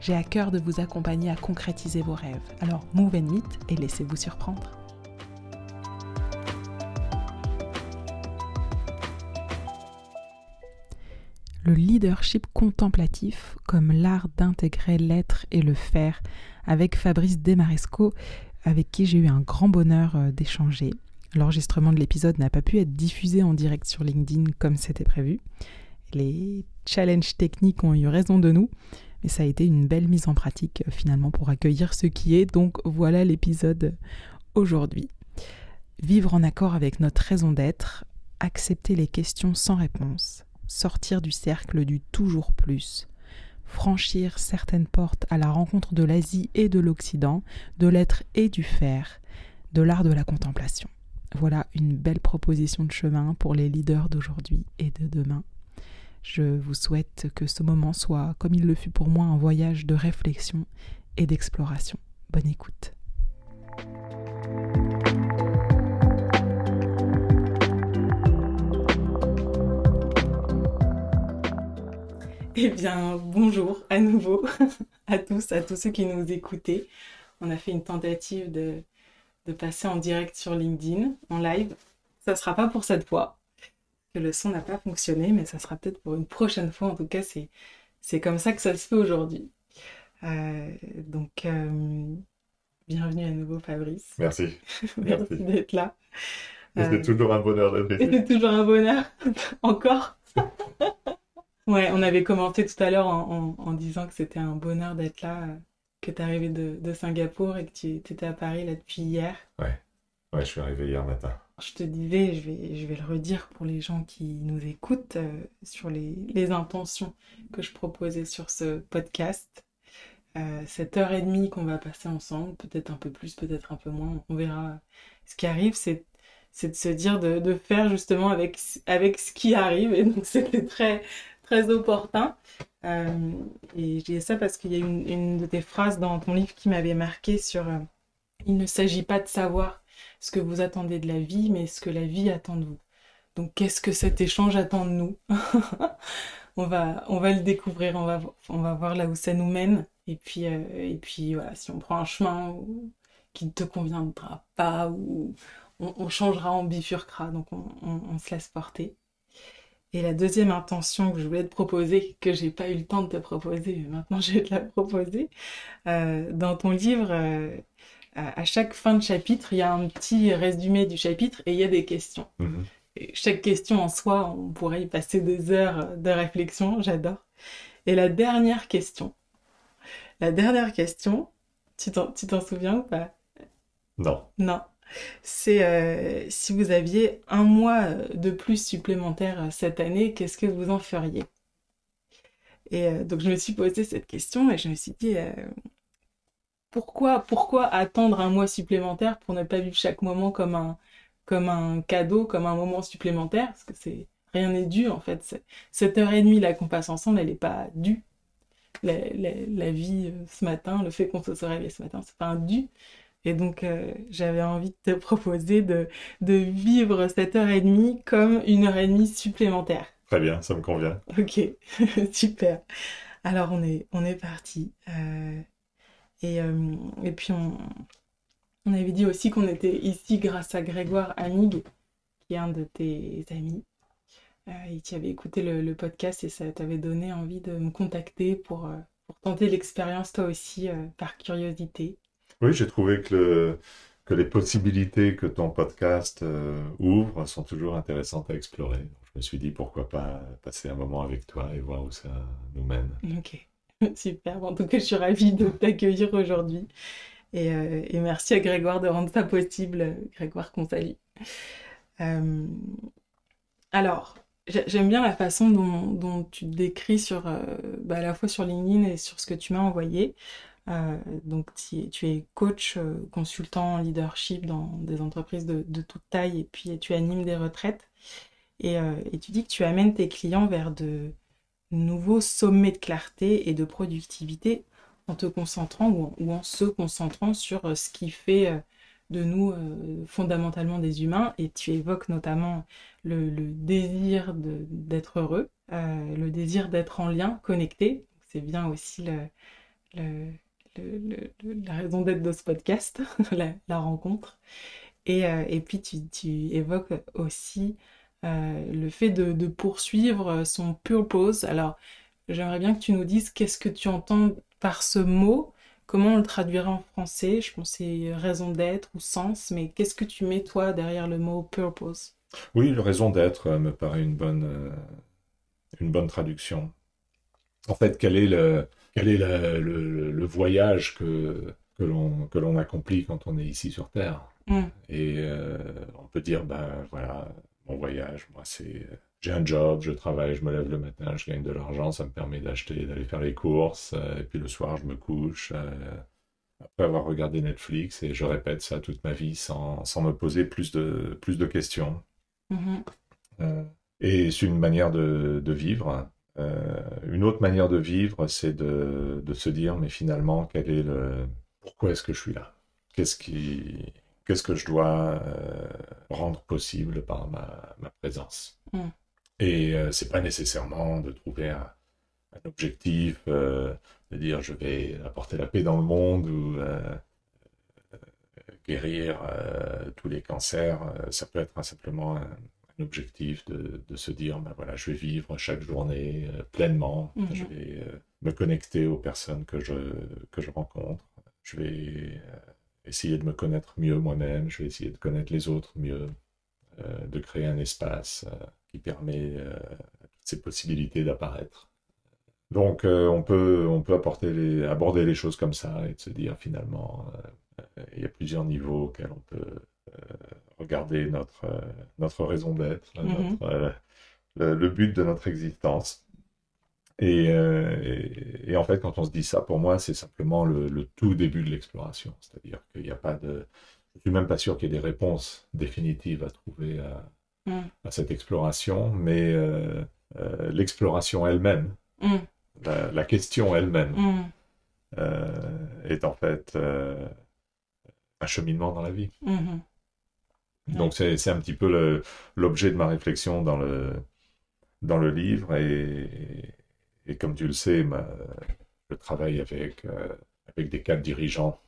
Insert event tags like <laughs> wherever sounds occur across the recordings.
J'ai à cœur de vous accompagner à concrétiser vos rêves. Alors move and meet et laissez-vous surprendre. Le leadership contemplatif comme l'art d'intégrer l'être et le faire avec Fabrice Demaresco avec qui j'ai eu un grand bonheur euh, d'échanger. L'enregistrement de l'épisode n'a pas pu être diffusé en direct sur LinkedIn comme c'était prévu. Les challenges techniques ont eu raison de nous, mais ça a été une belle mise en pratique euh, finalement pour accueillir ce qui est. Donc voilà l'épisode aujourd'hui. Vivre en accord avec notre raison d'être, accepter les questions sans réponse, sortir du cercle du toujours plus, franchir certaines portes à la rencontre de l'Asie et de l'Occident, de l'être et du faire, de l'art de la contemplation. Voilà une belle proposition de chemin pour les leaders d'aujourd'hui et de demain. Je vous souhaite que ce moment soit, comme il le fut pour moi, un voyage de réflexion et d'exploration. Bonne écoute. Eh bien, bonjour à nouveau <laughs> à tous, à tous ceux qui nous écoutaient. On a fait une tentative de, de passer en direct sur LinkedIn, en live. Ça ne sera pas pour cette fois, que le son n'a pas fonctionné, mais ça sera peut-être pour une prochaine fois. En tout cas, c'est, c'est comme ça que ça se fait aujourd'hui. Euh, donc, euh, bienvenue à nouveau, Fabrice. Merci. <laughs> Merci, d'être là. C'est euh, toujours un bonheur d'être ici. C'est toujours un bonheur. <laughs> Encore. <laughs> Ouais, on avait commenté tout à l'heure en, disant que c'était un bonheur d'être là, que tu es arrivé de, Singapour et que tu étais à Paris là depuis hier. Ouais. ouais, je suis arrivé hier matin. Je te disais, je vais, je le redire pour les gens qui nous écoutent, euh, sur les, intentions que je proposais sur ce podcast. Euh, cette heure et demie qu'on va passer ensemble, peut-être un peu plus, peut-être un peu moins, on verra ce qui arrive, c'est de se dire de, faire justement avec, ce qui arrive. Et donc <laughs> c'était très, très opportun. Euh, et j'ai dis ça parce qu'il y a une, une, de tes phrases dans ton livre qui m'avait marqué sur Il ne s'agit pas de savoir ce que vous attendez de la vie, mais ce que la vie attend de vous. Donc qu'est-ce que cet échange attend de nous <laughs> on, va, on va le découvrir, on va, on va voir là où ça nous mène. Et puis, euh, et puis voilà, si on prend un chemin qui ne te conviendra pas, ou on, changera, on bifurquera, donc on, on, on se laisse porter. Et la deuxième intention que je voulais te proposer, que j'ai pas eu le temps de te proposer, mais maintenant je vais te la proposer, euh, dans ton livre, euh, à chaque fin de chapitre, il y a un petit résumé du chapitre et il y a des questions. Mhm. Et chaque question en soi, on pourrait y passer des heures de réflexion, j'adore. Et la dernière question, la dernière question, tu t'en souviens ou pas? Non. Non c'est euh, si vous aviez un mois de plus supplémentaire cette année, qu'est-ce que vous en feriez? Et euh, donc je me suis posé cette question et je me suis dit euh, pourquoi pourquoi attendre un mois supplémentaire pour ne pas vivre chaque moment comme un comme un cadeau, comme un moment supplémentaire? Parce que c'est rien n'est dû en fait. Cette heure et demie là qu'on passe ensemble, elle n'est pas due. La, la, vie ce matin, le fait qu'on se soit réveillé ce matin, c'est pas un dû. Et donc, euh, j'avais envie de te proposer de, de vivre cette heure et demie comme une heure et demie supplémentaire. Très bien, ça me convient. Ok, <laughs> super. Alors, on est, on est parti. Euh, et, euh, et puis, on, on avait dit aussi qu'on était ici grâce à Grégoire Amig, qui est un de tes amis. et qui avait écouté le, le, podcast et ça t'avait donné envie de me contacter pour, pour tenter l'expérience toi aussi par curiosité. Oui, j'ai trouvé que, que les possibilités que ton podcast euh, ouvre sont toujours intéressantes à explorer. Je me suis dit pourquoi pas passer un moment avec toi et voir où ça nous mène. Ok, <laughs> super. En tout cas, je suis ravie de t'accueillir aujourd'hui. Et, euh, et, merci à Grégoire de rendre ça possible, Grégoire qu'on salue. Euh, alors, J'aime bien la façon dont, tu te décris sur, euh, bah, à la fois sur LinkedIn et sur ce que tu m'as envoyé. Euh, donc tu, es coach, consultant leadership dans des entreprises de, toute taille et puis tu animes des retraites. Et, tu dis que tu amènes tes clients vers de nouveaux sommets de clarté et de productivité en te concentrant ou en se concentrant sur ce qui fait de nous euh, fondamentalement des humains et tu évoques notamment le, désir d'être heureux, euh, le désir d'être en lien, connecté. C'est bien aussi le, la raison d'être de ce podcast, <laughs> la, rencontre. Et, euh, puis tu, évoques aussi le fait de, de, poursuivre son purpose. Alors j'aimerais bien que tu nous dises qu'est-ce que tu entends par ce mot Comment on le traduirait en français? Je pense que c'est raison d'être ou sens, mais qu'est-ce que tu mais toi derrière le mot purpose Oui, le raison d'être euh, me paraît une bonne, euh, une bonne traduction. En fait, quel est le, quel est le, voyage que, que l'on accomplit quand on est ici sur Terre? Mm. Et euh, on peut dire, ben voilà, mon voyage, moi, c'est j'ai un job, je travaille, je me lève le matin, je gagne de l'argent, ça me permet d'acheter, d'aller faire les courses, euh, et puis le soir je me couche, euh, après avoir regardé Netflix, et je répète ça toute ma vie sans, sans me poser plus de, plus de questions. Mm-hmm. Euh, et c'est une manière de, de vivre. une autre manière de vivre, c'est de, de, se dire, mais finalement, quel est le... Pourquoi est-ce que je suis là? Qu'est-ce qui... Qu'est-ce que je dois rendre possible par ma, ma présence? Mm. Et euh, c'est pas nécessairement de trouver un, objectif, euh, de dire je vais apporter la paix dans le monde ou euh, guérir tous les cancers. ça peut être simplement un, objectif de, se dire ben voilà, je vais vivre chaque journée pleinement, mhm. je vais me connecter aux personnes que je, que je rencontre, je vais essayer de me connaître mieux moi-même, je vais essayer de connaître les autres mieux, de créer un espace qui permet euh, ces possibilités d'apparaître. Donc euh, on peut, on peut apporter les, aborder les choses comme ça et de se dire finalement, euh, il y a plusieurs niveaux auxquels on peut regarder notre, notre raison d'être, mhm. le, but de notre existence. Et, et, en fait, quand on se dit ça, pour moi, c'est simplement le, le, tout début de l'exploration. C'est-à-dire qu'il n'y a pas de... Je ne suis même pas sûr qu'il y ait des réponses définitives à trouver à, Mm. à cette exploration, mais euh, euh, l'exploration elle-même, mm. la, question elle-même, mm. euh, est en fait un cheminement dans la vie. Mm-hmm. Donc c'est un petit peu l'objet de ma réflexion dans le, dans le livre et, et comme tu le sais, je travaille avec, avec des cadres dirigeants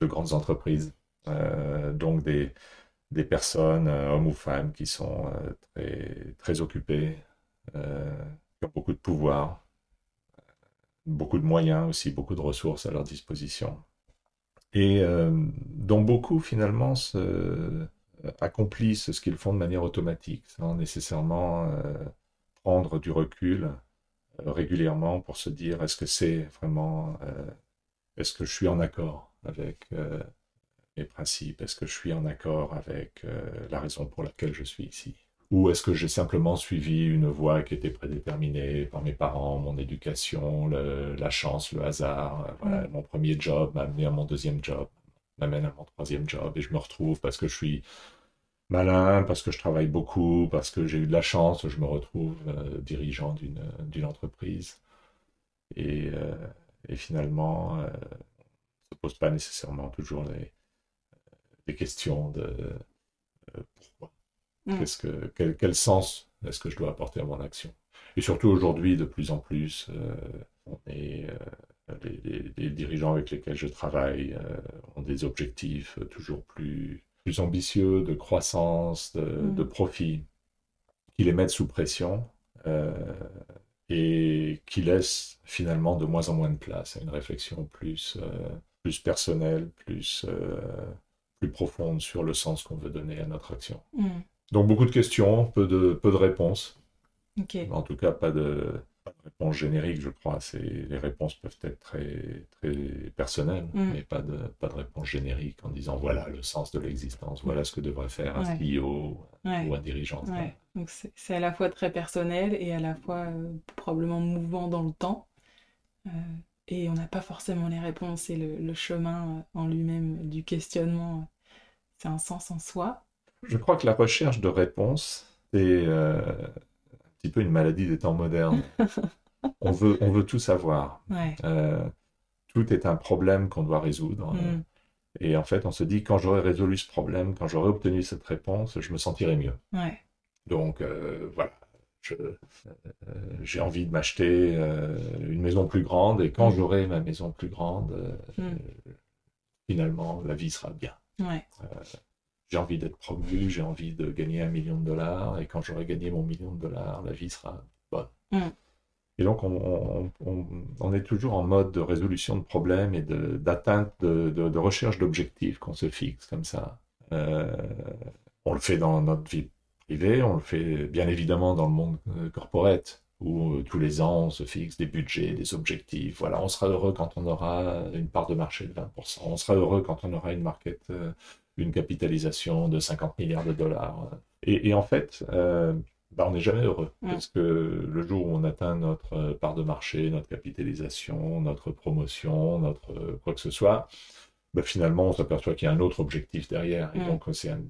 de grandes entreprises, donc des, des personnes, euh, hommes ou femmes, qui sont euh, très, très occupées, euh, qui ont beaucoup de pouvoir, beaucoup de moyens aussi, beaucoup de ressources à leur disposition. Et dont beaucoup finalement accomplissent ce qu'ils font de manière automatique, sans nécessairement prendre du recul régulièrement pour se dire est-ce que c'est vraiment, est-ce que je suis en accord avec mes principes? Est-ce que je suis en accord avec euh, la raison pour laquelle je suis ici? Ou est-ce que j'ai simplement suivi une voie qui était prédéterminée par mes parents, mon éducation, la chance, le hasard euh, Mon premier job m'a amené à mon deuxième job, m'amène à mon troisième job, et je me retrouve parce que je suis malin, parce que je travaille beaucoup, parce que j'ai eu de la chance, je me retrouve euh, dirigeant d'une entreprise. Et, et finalement, on ne se pose pas nécessairement toujours les, des questions de euh, pourquoi. Mm. Que, quel, quel sens est-ce que je dois apporter à mon action? Et surtout aujourd'hui, de plus en plus, euh, on est, euh, les, les, dirigeants avec lesquels je travaille ont des objectifs toujours plus, plus ambitieux de croissance, de, mm. de profit, qui les mettent sous pression et qui laissent finalement de moins en moins de place à une réflexion plus, plus personnelle, plus plus profonde sur le sens qu'on veut donner à notre action. Hmm. Donc beaucoup de questions, peu de, peu de réponses. En tout cas, pas de, réponse générique, je crois. Les réponses peuvent être très très personnelles, Mm. mais pas de pas de réponse générique en disant voilà le sens de l'existence, voilà ce que devrait faire un Ouais. CEO Ouais. ou un dirigeant. Ouais. Donc c'est à la fois très personnel et à la fois euh, probablement mouvant dans le temps. Euh, et on n'a pas forcément les réponses et le, le chemin euh, en lui-même du questionnement, c'est un sens en soi. Je crois que la recherche de réponses c'est euh, petit peu une maladie des temps modernes. <laughs> on veut on veut tout savoir. Ouais. Euh, tout est un problème qu'on doit résoudre. Mm. Et en fait, on se dit, quand j'aurai résolu ce problème, quand j'aurai obtenu cette réponse, je me sentirai mieux. Ouais. Donc, euh, voilà. Euh, J'ai envie de m'acheter une maison plus grande, et quand Mm. j'aurai ma maison plus grande, Mm. finalement, la vie sera bien. Ouais. J'ai envie d'être promu, j'ai envie de gagner un million de dollars, et quand j'aurai gagné mon million de dollars, la vie sera bonne. Mm. Et donc, on, on- on- on est toujours en mode de résolution de problèmes et de- d'atteinte, de, de- de recherche d'objectifs qu'on se fixe comme ça. Euh, on le fait dans notre vie privée, on le fait bien évidemment dans le monde euh, corporate, où euh, tous les ans, on se fixe des budgets, des objectifs. Voilà, on sera heureux quand on aura une part de marché de 20%. On sera heureux quand on aura une market, euh, une capitalisation de 50 milliards de dollars. Et, et en fait, euh, bah, on n'est jamais heureux. Mm. Parce que le jour où on atteint notre euh, part de marché, notre capitalisation, notre promotion, notre euh, quoi que ce soit, bah, finalement, on s'aperçoit qu'il y a un autre objectif derrière. Et Mm. donc, c'est un,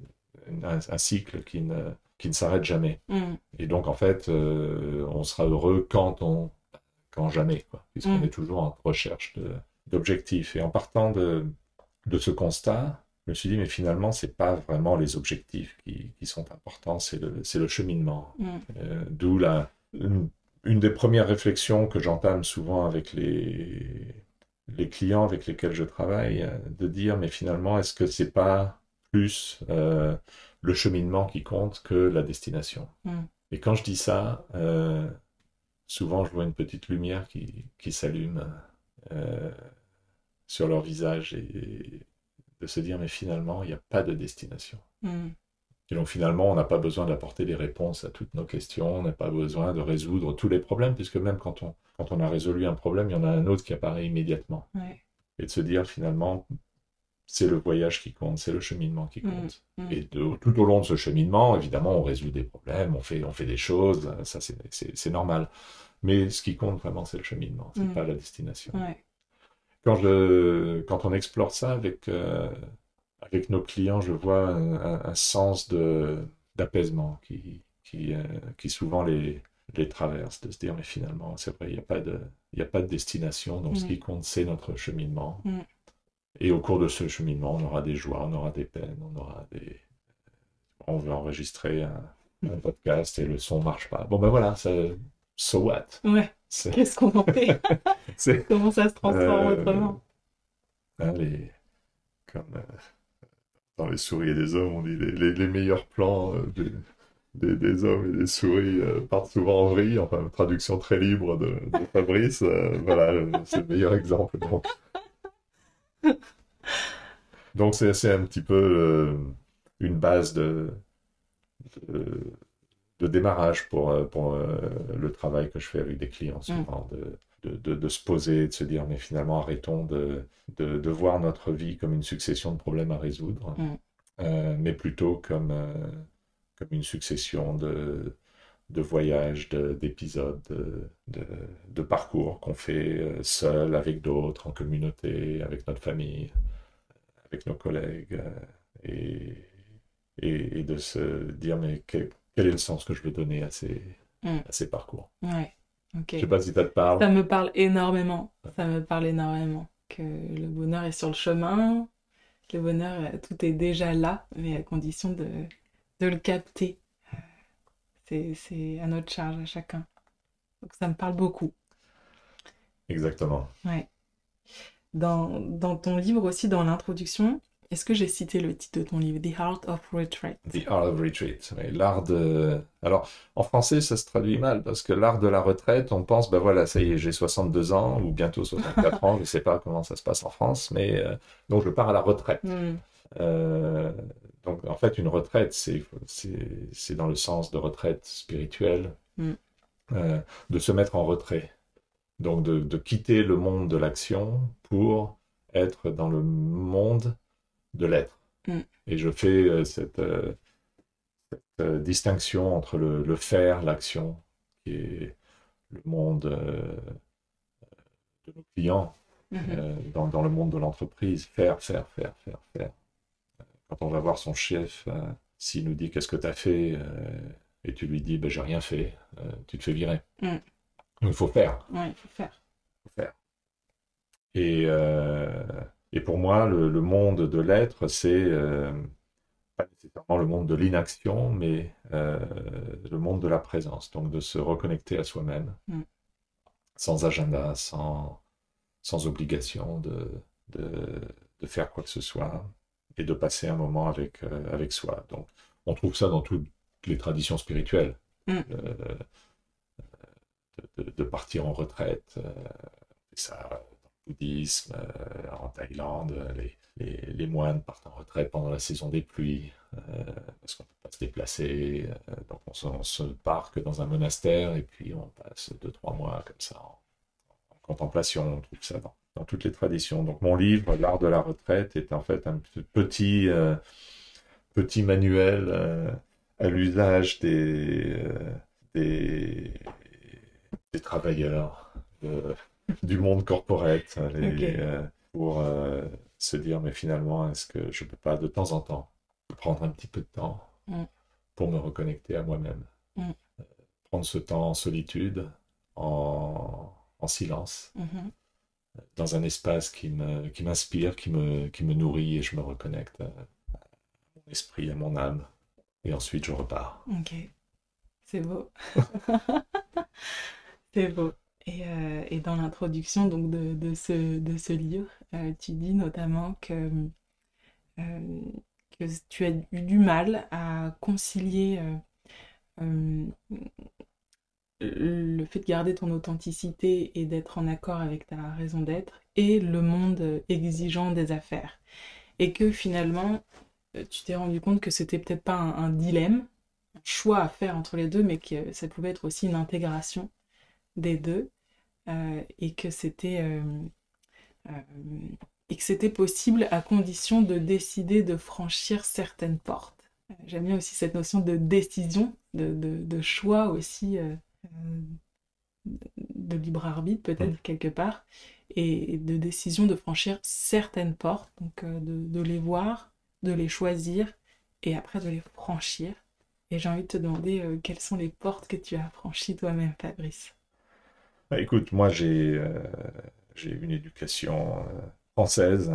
un- un cycle qui ne, qui ne s'arrête jamais. Mm. Et donc, en fait, euh, on sera heureux quand on, quand jamais, puisqu'on est toujours en recherche d'objectifs. Et en partant de, de ce constat, je me suis dit, mais finalement, c'est pas vraiment les objectifs qui, qui sont importants, c'est le, cheminement. Mm. Euh, D'où la, une, une des premières réflexions que j'entame souvent avec les, les clients avec lesquels je travaille, euh, de dire, mais finalement, est-ce que c'est pas plus euh, le cheminement qui compte que la destination? Mm. Et quand je dis ça, euh, souvent je vois une petite lumière qui, qui s'allume sur leur visage et de se dire, mais finalement, il n'y a pas de destination. Mm. Et donc finalement, on n'a pas besoin d'apporter des réponses à toutes nos questions, on n'a pas besoin de résoudre tous les problèmes, puisque même quand on, quand on a résolu un problème, il y en a un autre qui apparaît immédiatement. Ouais. Et de se dire finalement, c'est le voyage qui compte, c'est le cheminement qui Mm. compte. Mm. Et de- tout au long de ce cheminement, évidemment, on résout des problèmes, on fait, on fait des choses, ça c'est- normal. Mais ce qui compte vraiment, c'est le cheminement, c'est Mm. pas la destination. Ouais. Quand, je, quand on explore ça avec, euh, avec nos clients, je vois un, un- sens d'apaisement qui, qui, euh, qui souvent les, les traverse, de se dire, mais finalement, c'est vrai, il n'y a, pas de- y a pas de destination, donc ce Mm. qui compte, c'est notre cheminement. Mm. Et au cours de ce cheminement, on aura des joies, on aura des peines, on aura des... On veut enregistrer un, un podcast et le son marche pas. Bon ben voilà, ça, so what? Ouais. Qu'est-ce qu'on en fait? <laughs> <laughs> Comment ça se transforme Euh, autrement hein, les, comme euh, dans les souris et des hommes, on dit les, les- les meilleurs plans euh, des, des- des hommes et des souris euh, partent souvent en vrille. Enfin, traduction très libre de, de Fabrice. voilà, c'est le meilleur exemple. Donc, donc c'est, c'est un petit peu une base de, de, de démarrage pour, pour le travail que je fais avec des clients souvent. De, de, de, de se poser, de se dire, mais finalement, arrêtons de, voir notre vie comme une succession de problèmes à résoudre, Mm. euh, mais plutôt comme, euh, comme une succession de, de voyages, de- d'épisodes, de, de, de parcours qu'on fait euh, seul, avec d'autres, en communauté, avec notre famille, avec nos collègues, et, et, et de se dire, mais quel, quel est le sens que je veux donner à ces, Mm. à ces parcours? Ouais. Ok. Je sais pas si ça te parle. Ça me parle énormément. Ça me parle énormément. Que le bonheur est sur le chemin. Le bonheur, euh, tout est déjà là, mais à condition de, de le capter. Euh, C'est, c'est à notre charge, à chacun. Donc ça me parle beaucoup. Exactement. Ouais. Dans, dans ton livre aussi, dans l'introduction, est-ce que j'ai cité le titre de ton livre, The Art of Retreat? The Art of Retreat. Oui, l'art de... Alors, en français, ça se traduit mal, parce que l'art de la retraite, on pense, ben voilà, ça y est, j'ai 62 ans, ou bientôt 64 ans, je sais pas comment ça se passe en France, mais euh, donc je pars à la retraite. Hmm. Euh, donc, en fait, une retraite, c'est, dans le sens de retraite spirituelle. Mm. de se mettre en retrait. Donc de, quitter le monde de l'action pour être dans le monde de l'être. Mm. Et je fais cette, distinction entre le, faire, l'action, qui est le monde de nos clients, mm-hmm. dans, dans, le monde de l'entreprise. Faire, faire, faire, faire, faire. Quand on va voir son chef, s'il nous dit qu'est-ce que tu as fait et tu lui dis ben, j'ai rien fait, tu te fais virer. Mm. Il faut faire. Il faut faire. faut faire. Et, euh, et pour moi, le, monde de l'être, c'est euh, pas nécessairement le monde de l'inaction, mais euh, le monde de la présence. Donc de se reconnecter à soi-même, mm. sans agenda, sans, sans obligation de, de, de, faire quoi que ce soit, et de passer un moment avec, avec soi. Donc on trouve ça dans toutes les traditions spirituelles. Mm de, partir en retraite. Euh, ça bouddhisme, euh, en Thaïlande, les, moines partent en retraite pendant la saison des pluies, euh, parce qu'on ne peut pas se déplacer. donc on se, se, part que dans un monastère, et puis on passe deux, trois mois comme ça en, contemplation. On trouve ça dans, toutes les traditions. Donc mon livre, L'art de la retraite, est en fait un petit, petit manuel à l'usage des des travailleurs du monde corporate euh, pour euh, se dire mais finalement est-ce que je peux pas de temps en temps prendre un petit peu de temps mm. pour me reconnecter à moi-même mm. euh, prendre ce temps en solitude en, silence mm-hmm. dans un espace qui me qui m'inspire qui me qui me nourrit et je me reconnecte à, mon esprit à mon âme et ensuite je repars ok c'est beau <laughs> C'est beau. Et, euh, et, dans l'introduction donc de, ce, de ce livre, euh, tu dis notamment que, euh, que tu as eu du mal à concilier le fait de garder ton authenticité et d'être en accord avec ta raison d'être et le monde exigeant des affaires. Et que finalement, tu t'es rendu compte que c'était peut-être pas un, un dilemme, un choix à faire entre les deux, mais que ça pouvait être aussi une intégration des deux et que c'était euh, euh, et que c'était possible à condition de décider de franchir certaines portes. J'aime bien aussi cette notion de décision, de, de, choix aussi, de libre arbitre peut-être quelque part, et de décision de franchir certaines portes, donc de, de, les voir, de les choisir, et après de les franchir. Et j'ai envie de te demander quelles sont les portes que tu as franchies toi-même, Fabrice? Bah, écoute, moi j'ai euh, j'ai une éducation euh, française,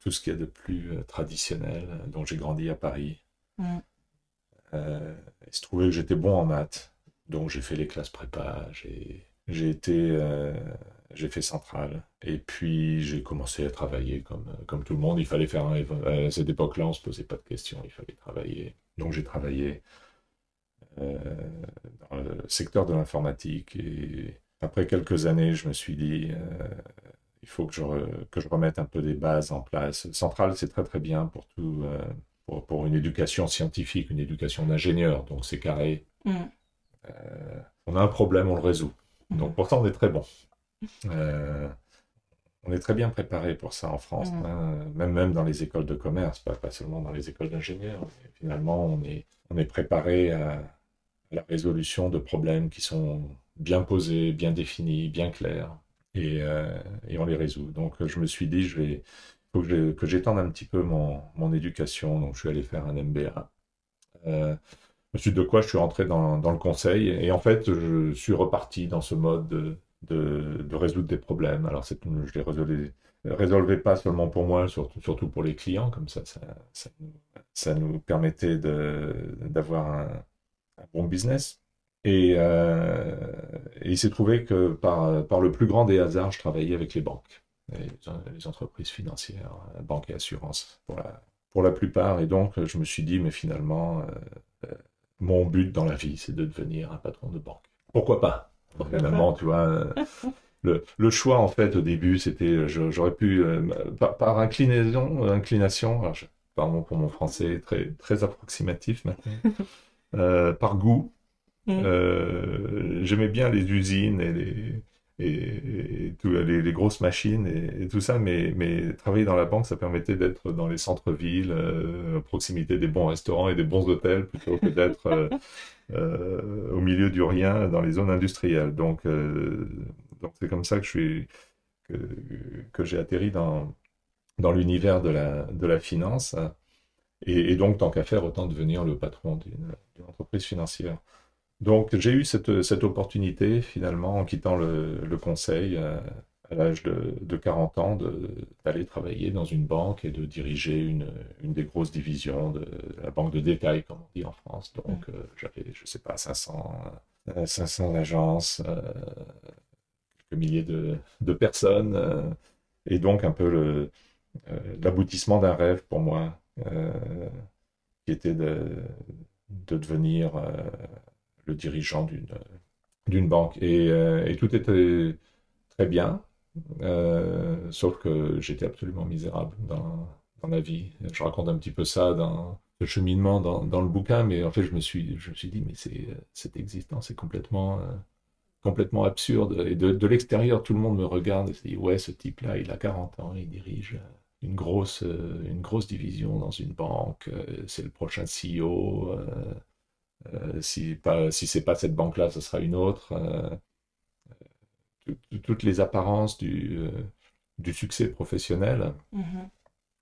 tout ce qu'il y a de plus euh, traditionnel, donc j'ai grandi à Paris. Mm. il se trouvait que j'étais bon en maths, donc j'ai fait les classes prépa, j'ai été j'ai fait centrale et puis j'ai commencé à travailler comme comme tout le monde. Il fallait faire un, à cette époque-là, on se posait pas de questions, il fallait travailler. Donc j'ai travaillé dans le secteur de l'informatique. Et après quelques années, je me suis dit, euh, il faut que je, que je remette un peu des bases en place. Centrale, c'est très très bien pour tout, euh, pour, pour, une éducation scientifique, une éducation d'ingénieur, donc c'est carré. Mm. on a un problème, on le résout. Mm. Donc pourtant, on est très bon. on est très bien préparé pour ça en France, mm. hein. même, même dans les écoles de commerce, pas, pas seulement dans les écoles d'ingénieurs. Finalement, on est, on est préparé à, la résolution de problèmes qui sont bien posés, bien définis, bien clairs, et, euh, et on les résout. Donc je me suis dit, je vais, faut que j'étende un petit peu mon, mon, éducation, donc je suis allé faire un MBA. Euh, ensuite de quoi je suis rentré dans, dans, le conseil, et en fait je suis reparti dans ce mode de, de, résoudre des problèmes. Alors je les résolvais, résolvais pas seulement pour moi, surtout, surtout pour les clients, comme ça, ça, ça, ça nous permettait d'avoir un un bon business. Euh, et, il s'est trouvé que par, par le plus grand des hasards, je travaillais avec les banques, les, entreprises financières, banques et assurances pour la, pour la plupart. Et donc, je me suis dit, mais finalement, euh, euh, mon but dans la vie, c'est de devenir un patron de banque. Pourquoi pas? Finalement, tu vois, le, le, choix, en fait, au début, c'était, j'aurais pu, par, inclinaison, inclination, alors pardon pour mon français très, très approximatif maintenant. <laughs> Euh, par goût, Mm. J'aimais bien les usines et les, et, les, grosses machines et, tout ça, mais, mais travailler dans la banque, ça permettait d'être dans les centres-villes, à proximité des bons restaurants et des bons hôtels, plutôt que d'être <laughs> au milieu du rien dans les zones industrielles. Donc, donc c'est comme ça que je suis que, que j'ai atterri dans dans l'univers de la, de la finance. Et, donc, tant qu'à faire, autant devenir le patron d'une entreprise financière. Donc, j'ai eu cette, cette, opportunité, finalement, en quittant le, le conseil euh, à, l'âge de, de, 40 ans, d'aller travailler dans une banque et de diriger une, une des grosses divisions de, la banque de détail, comme on dit en France. Donc, euh, j'avais, je sais pas, 500, 500 euh, agences, quelques milliers de, de personnes, et donc un peu l'aboutissement d'un rêve pour moi, qui était de, de devenir euh, le dirigeant d'une d'une banque. Et, tout était très bien, sauf que j'étais absolument misérable dans, dans, la vie. Je raconte un petit peu ça dans le cheminement dans, dans, le bouquin, mais en fait, je me suis, je me suis dit, mais c'est, cette existence est complètement, complètement absurde. Et de, de l'extérieur, tout le monde me regarde et se dit, ouais, ce type-là, il a 40 ans, il dirige une grosse, euh, une grosse division dans une banque, euh, c'est le prochain CEO. Euh, si pas, si c'est pas cette banque-là, ce sera une autre. toutes les apparences du, du succès professionnel. Mm-hmm.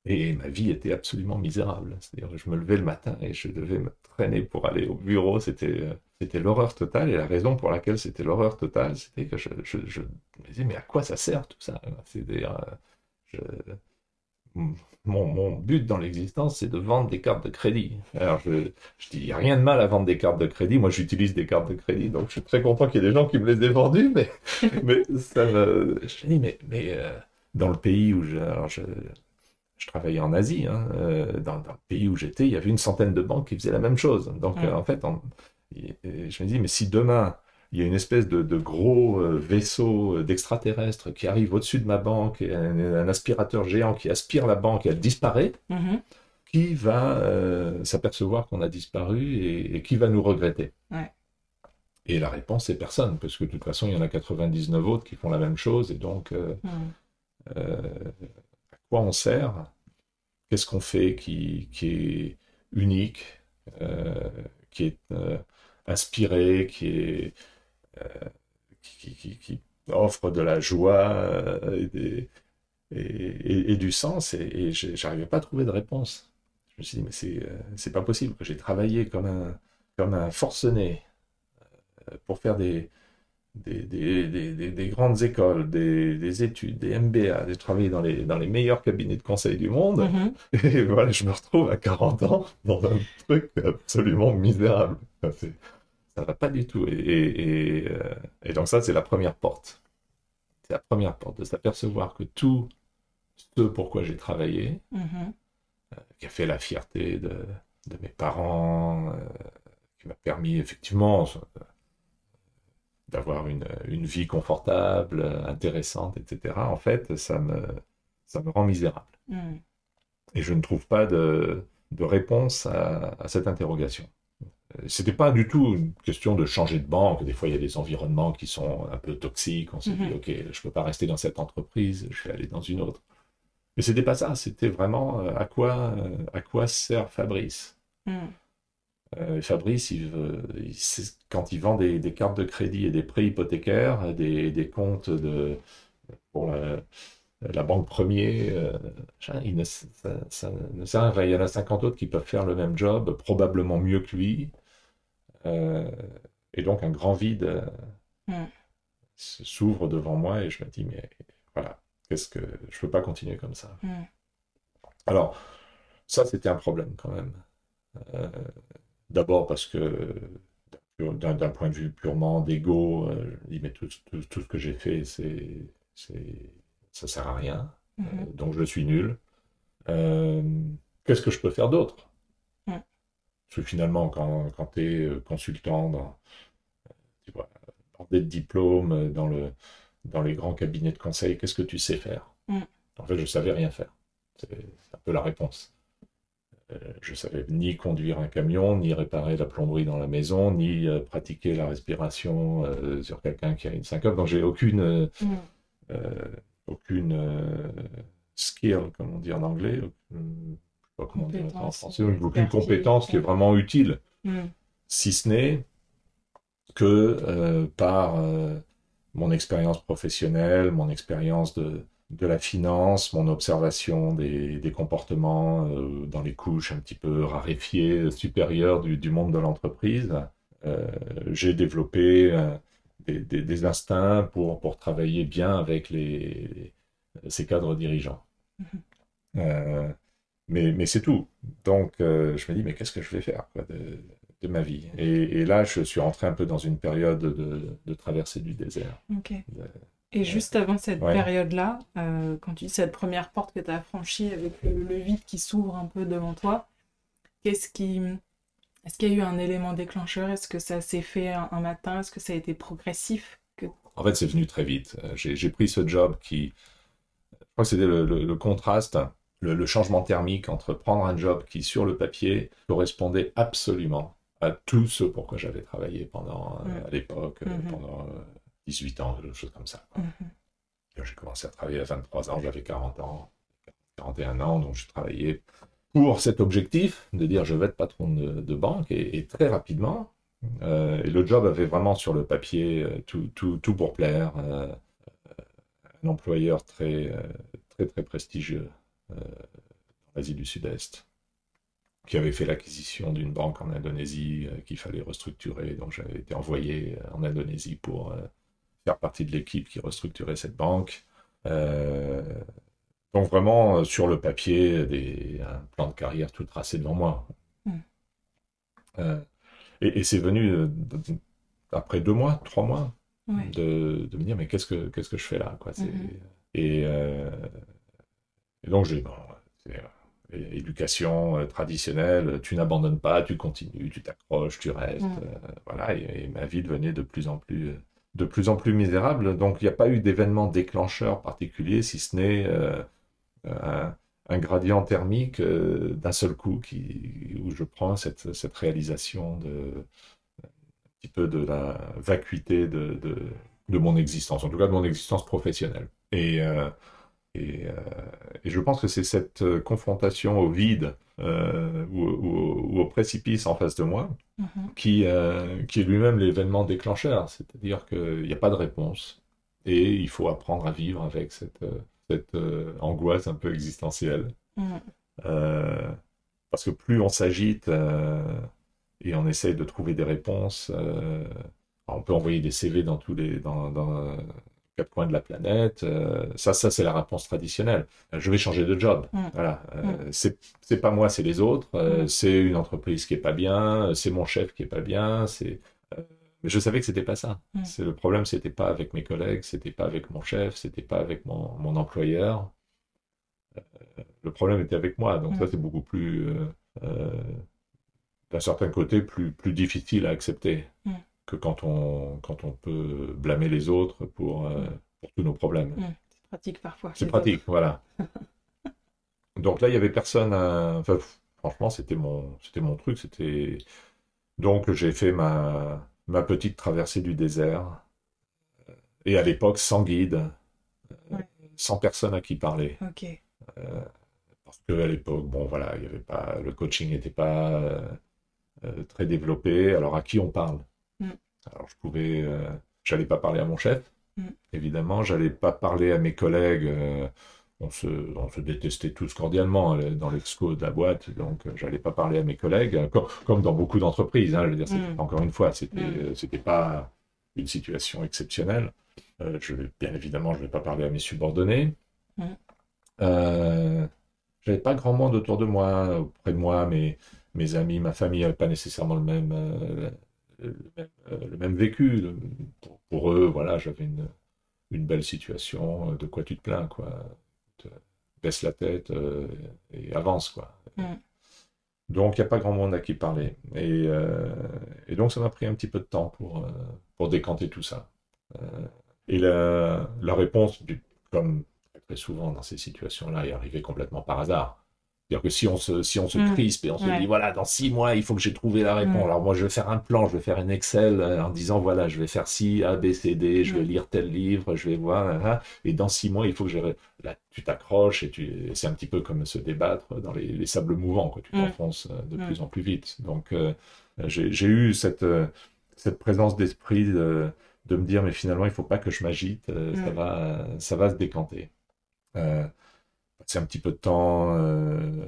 Et ma vie était absolument misérable. C'est-à-dire, je me levais le matin et je devais me traîner pour aller au bureau. C'était, c'était l'horreur totale. Et la raison pour laquelle c'était l'horreur totale, c'était que je, je, je, me disais, mais à quoi ça sert tout ça? C'est-à-dire, je, mon, but dans l'existence, c'est de vendre des cartes de crédit. Alors, je, je dis, il n'y a rien de mal à vendre des cartes de crédit. Moi, j'utilise des cartes de crédit, donc je suis très content qu'il y ait des gens qui me les aient vendues, mais, <laughs> mais ça me... Je dis, mais, mais euh, dans le pays où je... Alors je, je travaillais en Asie, hein, euh, dans, dans, le pays où j'étais, il y avait une centaine de banques qui faisaient la même chose. Donc, euh, en fait, je me dis, mais si demain, il y a une espèce de, gros euh, vaisseau euh, d'extraterrestres qui arrive au-dessus de ma banque, un, aspirateur géant qui aspire la banque et elle disparaît. Mm-hmm. Qui va euh, s'apercevoir qu'on a disparu et, qui va nous regretter Et la réponse est personne, parce que de toute façon, il y en a 99 autres qui font la même chose, et donc, mm. à quoi on sert? Qu'est-ce qu'on fait qui, qui, est unique, qui est inspiré, qui est euh, qui, offre de la joie euh, et, et, du sens, et, j'arrivais pas à trouver de réponse. Je me suis dit, mais c'est, euh, c'est pas possible que j'ai travaillé comme un, comme un forcené pour faire des, des, des, des, grandes écoles, des, études, des MBA, j'ai travaillé dans les, dans les meilleurs cabinets de conseil du monde. Mm-hmm. <laughs> Et voilà, je me retrouve à 40 ans dans un truc absolument misérable. Ça va pas du tout. Et, euh, et, donc ça, c'est la première porte. C'est la première porte de s'apercevoir que tout ce pourquoi j'ai travaillé, mm-hmm. euh, qui a fait la fierté de, de mes parents, euh, qui m'a permis effectivement d'avoir une, une, vie confortable, intéressante, etc. En fait, ça me, ça me rend misérable. Mm. Et je ne trouve pas de, de réponse à, à cette interrogation. C'était pas du tout une question de changer de banque. Des fois, il y a des environnements qui sont un peu toxiques. On se dit, mhm. OK, je peux pas rester dans cette entreprise, je vais aller dans une autre. Mais c'était pas ça. C'était vraiment euh, à quoi, euh, à quoi sert Fabrice? Euh, Fabrice, il quand il vend des, cartes de crédit et des prêts hypothécaires, des, des comptes de, pour la, banque premier, il ne, ça, ne sert à rien. Il y en a 50 autres qui peuvent faire le même job, probablement mieux que lui. Euh, et donc un grand vide euh, s'ouvre devant moi et je me dis, mais voilà, qu'est-ce que je peux pas continuer comme ça. Alors, ça, c'était un problème quand même. Euh, d'abord parce que d'un point de vue purement d'ego, je dis mais tout, tout, tout, ce que j'ai fait, c'est, ça sert à rien, mm-hmm. donc je suis nul. qu'est-ce que je peux faire d'autre? Parce que finalement, quand, quand tu es euh, consultant dans, tu vois, des diplômes euh, dans, le, dans les grands cabinets de conseil, qu'est-ce que tu sais faire? En fait, je savais rien faire. C'est un peu la réponse. je savais ni conduire un camion, ni réparer la plomberie dans la maison, ni pratiquer la respiration sur quelqu'un qui a une syncope. Donc j'ai aucune. Aucune skill, comme on dit en anglais, pas comment dire en français, aucune compétence qui est vraiment utile, mm. si ce n'est que par mon expérience professionnelle, mon expérience de, de la finance, mon observation des, des comportements euh, dans les couches un petit peu raréfiées, supérieures du, du monde de l'entreprise, euh, j'ai développé euh, des, des, des, instincts pour, pour travailler bien avec les, ces cadres dirigeants. Mm-hmm. mais mais c'est tout. Donc je me dis, mais qu'est-ce que je vais faire quoi, de, de, ma vie? Et, et, là, je suis rentré un peu dans une période de, de traversée du désert. Et juste avant cette période-là, euh, quand tu dis cette première porte que tu as franchie avec le, vide qui s'ouvre un peu devant toi, qu'est-ce qui. Est-ce qu'il y a eu un élément déclencheur? Est-ce que ça s'est fait un, matin? Est-ce que ça a été progressif? Que... En fait, c'est venu très vite. Euh, j'ai pris ce job qui. Je crois que c'était le, contraste, le, changement thermique entre prendre un job qui, sur le papier, correspondait absolument à tout ce pour quoi j'avais travaillé pendant, euh, mm. à l'époque, mm-hmm. pendant 18 ans, quelque chose comme ça. Mhm. J'ai commencé à travailler à 23 ans, j'avais 40 ans, 41 ans, donc je travaillais pour cet objectif de dire je vais être patron de, banque et, très rapidement. Euh, et le job avait vraiment sur le papier euh, tout, tout, tout pour plaire. Euh, un employeur très, très, très prestigieux dans l'Asie du Sud-Est qui avait fait l'acquisition d'une banque en Indonésie qu'il fallait restructurer. Donc j'avais été envoyé en Indonésie pour faire partie de l'équipe qui restructurait cette banque. Euh, donc vraiment, euh, sur le papier, des, un plan de carrière tout tracé devant moi. Hmm. Euh, et, c'est venu après deux mois, trois mois, de, me dire, mais qu'est-ce que, qu'est-ce que je fais là quoi, hmm. et, donc j'ai... Bon, éducation traditionnelle, tu n'abandonnes pas, tu continues, tu t'accroches, tu restes. Voilà, et, et, ma vie devenait de plus en plus de plus en plus misérable. Donc il n'y a pas eu d'événement déclencheur particulier, si ce n'est euh, un, gradient thermique euh, d'un seul coup qui, où je prends cette, cette réalisation de un petit peu de la vacuité de, de, mon existence, en tout cas de mon existence professionnelle. Et, euh, et, et je pense que c'est cette confrontation au vide euh, ou, au précipice en face de moi, mhm. qui, euh, qui est lui-même l'événement déclencheur. C'est-à-dire qu'il n'y a pas de réponse et il faut apprendre à vivre avec cette, cette euh, angoisse un peu existentielle. Mhm. parce que plus on s'agite et on essaye de trouver des réponses, on peut envoyer des CV dans tous les, dans, dans, quatre coins de la planète. Euh, ça, ça c'est la réponse traditionnelle. Euh, je vais changer de job. Mm. Voilà. Euh, mm. C'est pas moi, c'est les autres. Mm. C'est une entreprise qui est pas bien. C'est mon chef qui est pas bien. C'est mais je savais que c'était pas ça. C'est le problème, c'était pas avec mes collègues, c'était pas avec mon chef, c'était pas avec mon, mon employeur. le problème était avec moi. Donc ça, c'est beaucoup plus, d'un certain côté, plus plus difficile à accepter que quand on, quand on peut blâmer les autres pour, euh, pour tous nos problèmes. C'est pratique parfois. C'est pratique, voilà. <laughs> Donc là, il y avait personne. Enfin, franchement, c'était mon, c'était mon truc. C'était donc j'ai fait ma, ma petite traversée du désert. Et à l'époque, sans guide, sans personne à qui parler. Ok. Euh, parce que à l'époque, bon voilà, il y avait pas, le coaching n'était pas euh, très développé. Alors à qui on parle? Mm. Alors je pouvais, euh, j'allais pas parler à mon chef, mm. évidemment, j'allais pas parler à mes collègues. Euh, on se, on se, détestait tous cordialement hein, dans l'exco de la boîte, donc euh, j'allais pas parler à mes collègues, comme, dans beaucoup d'entreprises. Hein, je veux dire, mm. encore une fois, c'était, c'était pas une situation exceptionnelle. je bien évidemment, je vais pas parler à mes subordonnés. Euh, j'avais pas grand monde autour de moi, auprès de moi, mais mes amis, ma famille n'avaient pas nécessairement le même, le même, vécu. Pour, eux, voilà, j'avais une, une, belle situation. De quoi tu te plains, quoi Baisse la tête euh, et avance, quoi. Mm. Donc, il n'y a pas grand monde à qui parler. Et, euh, et donc, ça m'a pris un petit peu de temps pour, euh, pour décanter tout ça. et la, la réponse, comme très souvent dans ces situations-là, est arrivée complètement par hasard. C'est-à-dire que si on se, si on se Mm. crispe et on se Ouais. dit, voilà, dans six mois, il faut que j'ai trouvé la réponse. Mm. Alors moi, je vais faire un plan, je vais faire un Excel euh, en disant, voilà, je vais faire ci, A, B, C, D, je vais Mm. lire tel livre, je vais voir, hein, hein. et dans six mois, il faut que j'ai... Là, tu t'accroches et tu... c'est un petit peu comme se débattre dans les, les sables mouvants, quoi. Tu t'enfonces euh, de plus en plus vite. Donc, euh, j'ai eu cette, cette présence d'esprit de, de me dire, mais finalement, il faut pas que je m'agite, ça va, ça va se décanter. Euh, passer un petit peu de temps euh,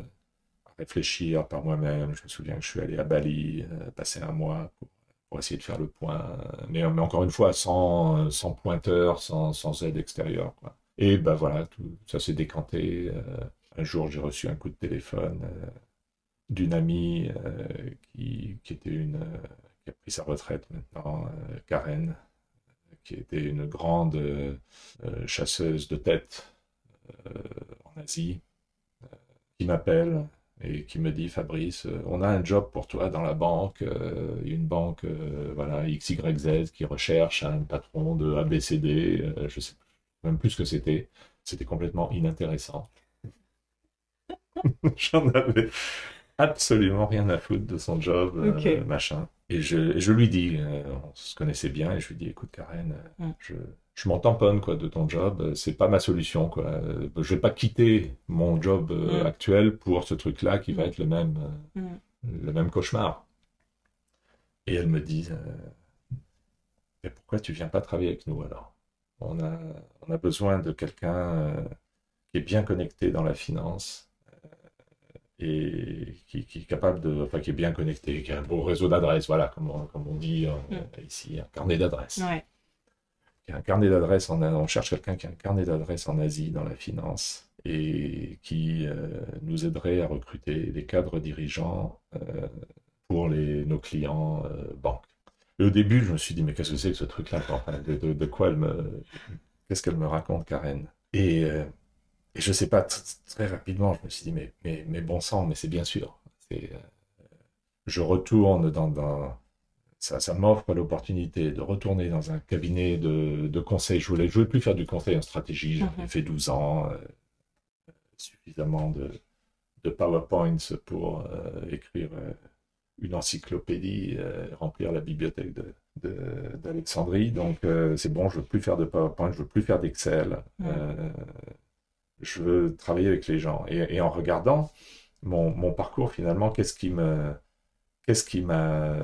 à réfléchir par moi-même. Je me souviens que je suis allé à Bali, euh, passer un mois pour, essayer de faire le point, mais, encore une fois, sans, pointeur, sans, aide extérieure. Et ben voilà, tout ça s'est décanté. Euh, un jour, j'ai reçu un coup de téléphone d'une amie qui, était une qui a pris sa retraite maintenant, Karen, qui était une grande chasseuse de tête euh, en Asie, euh, qui m'appelle et qui me dit Fabrice, euh, on a un job pour toi dans la banque, euh, une banque euh, voilà XYZ qui recherche un patron de ABCD, euh, je sais même plus ce que c'était, c'était complètement inintéressant. <laughs> J'en avais absolument rien à foutre de son job, euh, machin. Et je, je lui dis, euh, on se connaissait bien, et je lui dis, écoute Karen, euh, Mm. je, je m'en tamponne quoi de ton job, c'est pas ma solution quoi. Je vais pas quitter mon job euh, Mm. actuel pour ce truc-là qui va Mm. être le même, euh, Mm. le même cauchemar. Et elle me dit, euh, mais pourquoi tu viens pas travailler avec nous alors? On a, on a besoin de quelqu'un euh, qui est bien connecté dans la finance et qui, qui est capable de, enfin qui est bien connecté, qui a un beau réseau d'adresses, voilà, comme on, comme on dit ici, un carnet d'adresses Ouais. Un carnet d'adresses en on cherche quelqu'un qui a un carnet d'adresses en Asie dans la finance et qui euh, nous aiderait à recruter des cadres dirigeants euh, pour les, nos clients euh, banques. Et au début, je me suis dit, mais qu'est-ce que c'est que ce truc-là? De, quoi elle me... Qu'est-ce qu'elle me raconte, Karen? Et, et je sais pas, tr- très rapidement, je me suis dit, mais, mais, bon sang, mais c'est bien sûr. Je retourne dans, ça, ça m'offre l'opportunité de retourner dans un cabinet de, de conseil. Je voulais, je voulais plus faire du conseil en stratégie. J'avais Mhm. fait 12 ans, euh, suffisamment de, de PowerPoints pour euh, écrire euh, une encyclopédie, remplir la bibliothèque de- d'Alexandrie. Donc c'est bon, je veux plus faire de PowerPoint, je veux plus faire d'Excel. Mhm. Je veux travailler avec les gens. Et, et en regardant mon, mon parcours finalement, qu'est-ce qui me, qu'est-ce qui m'a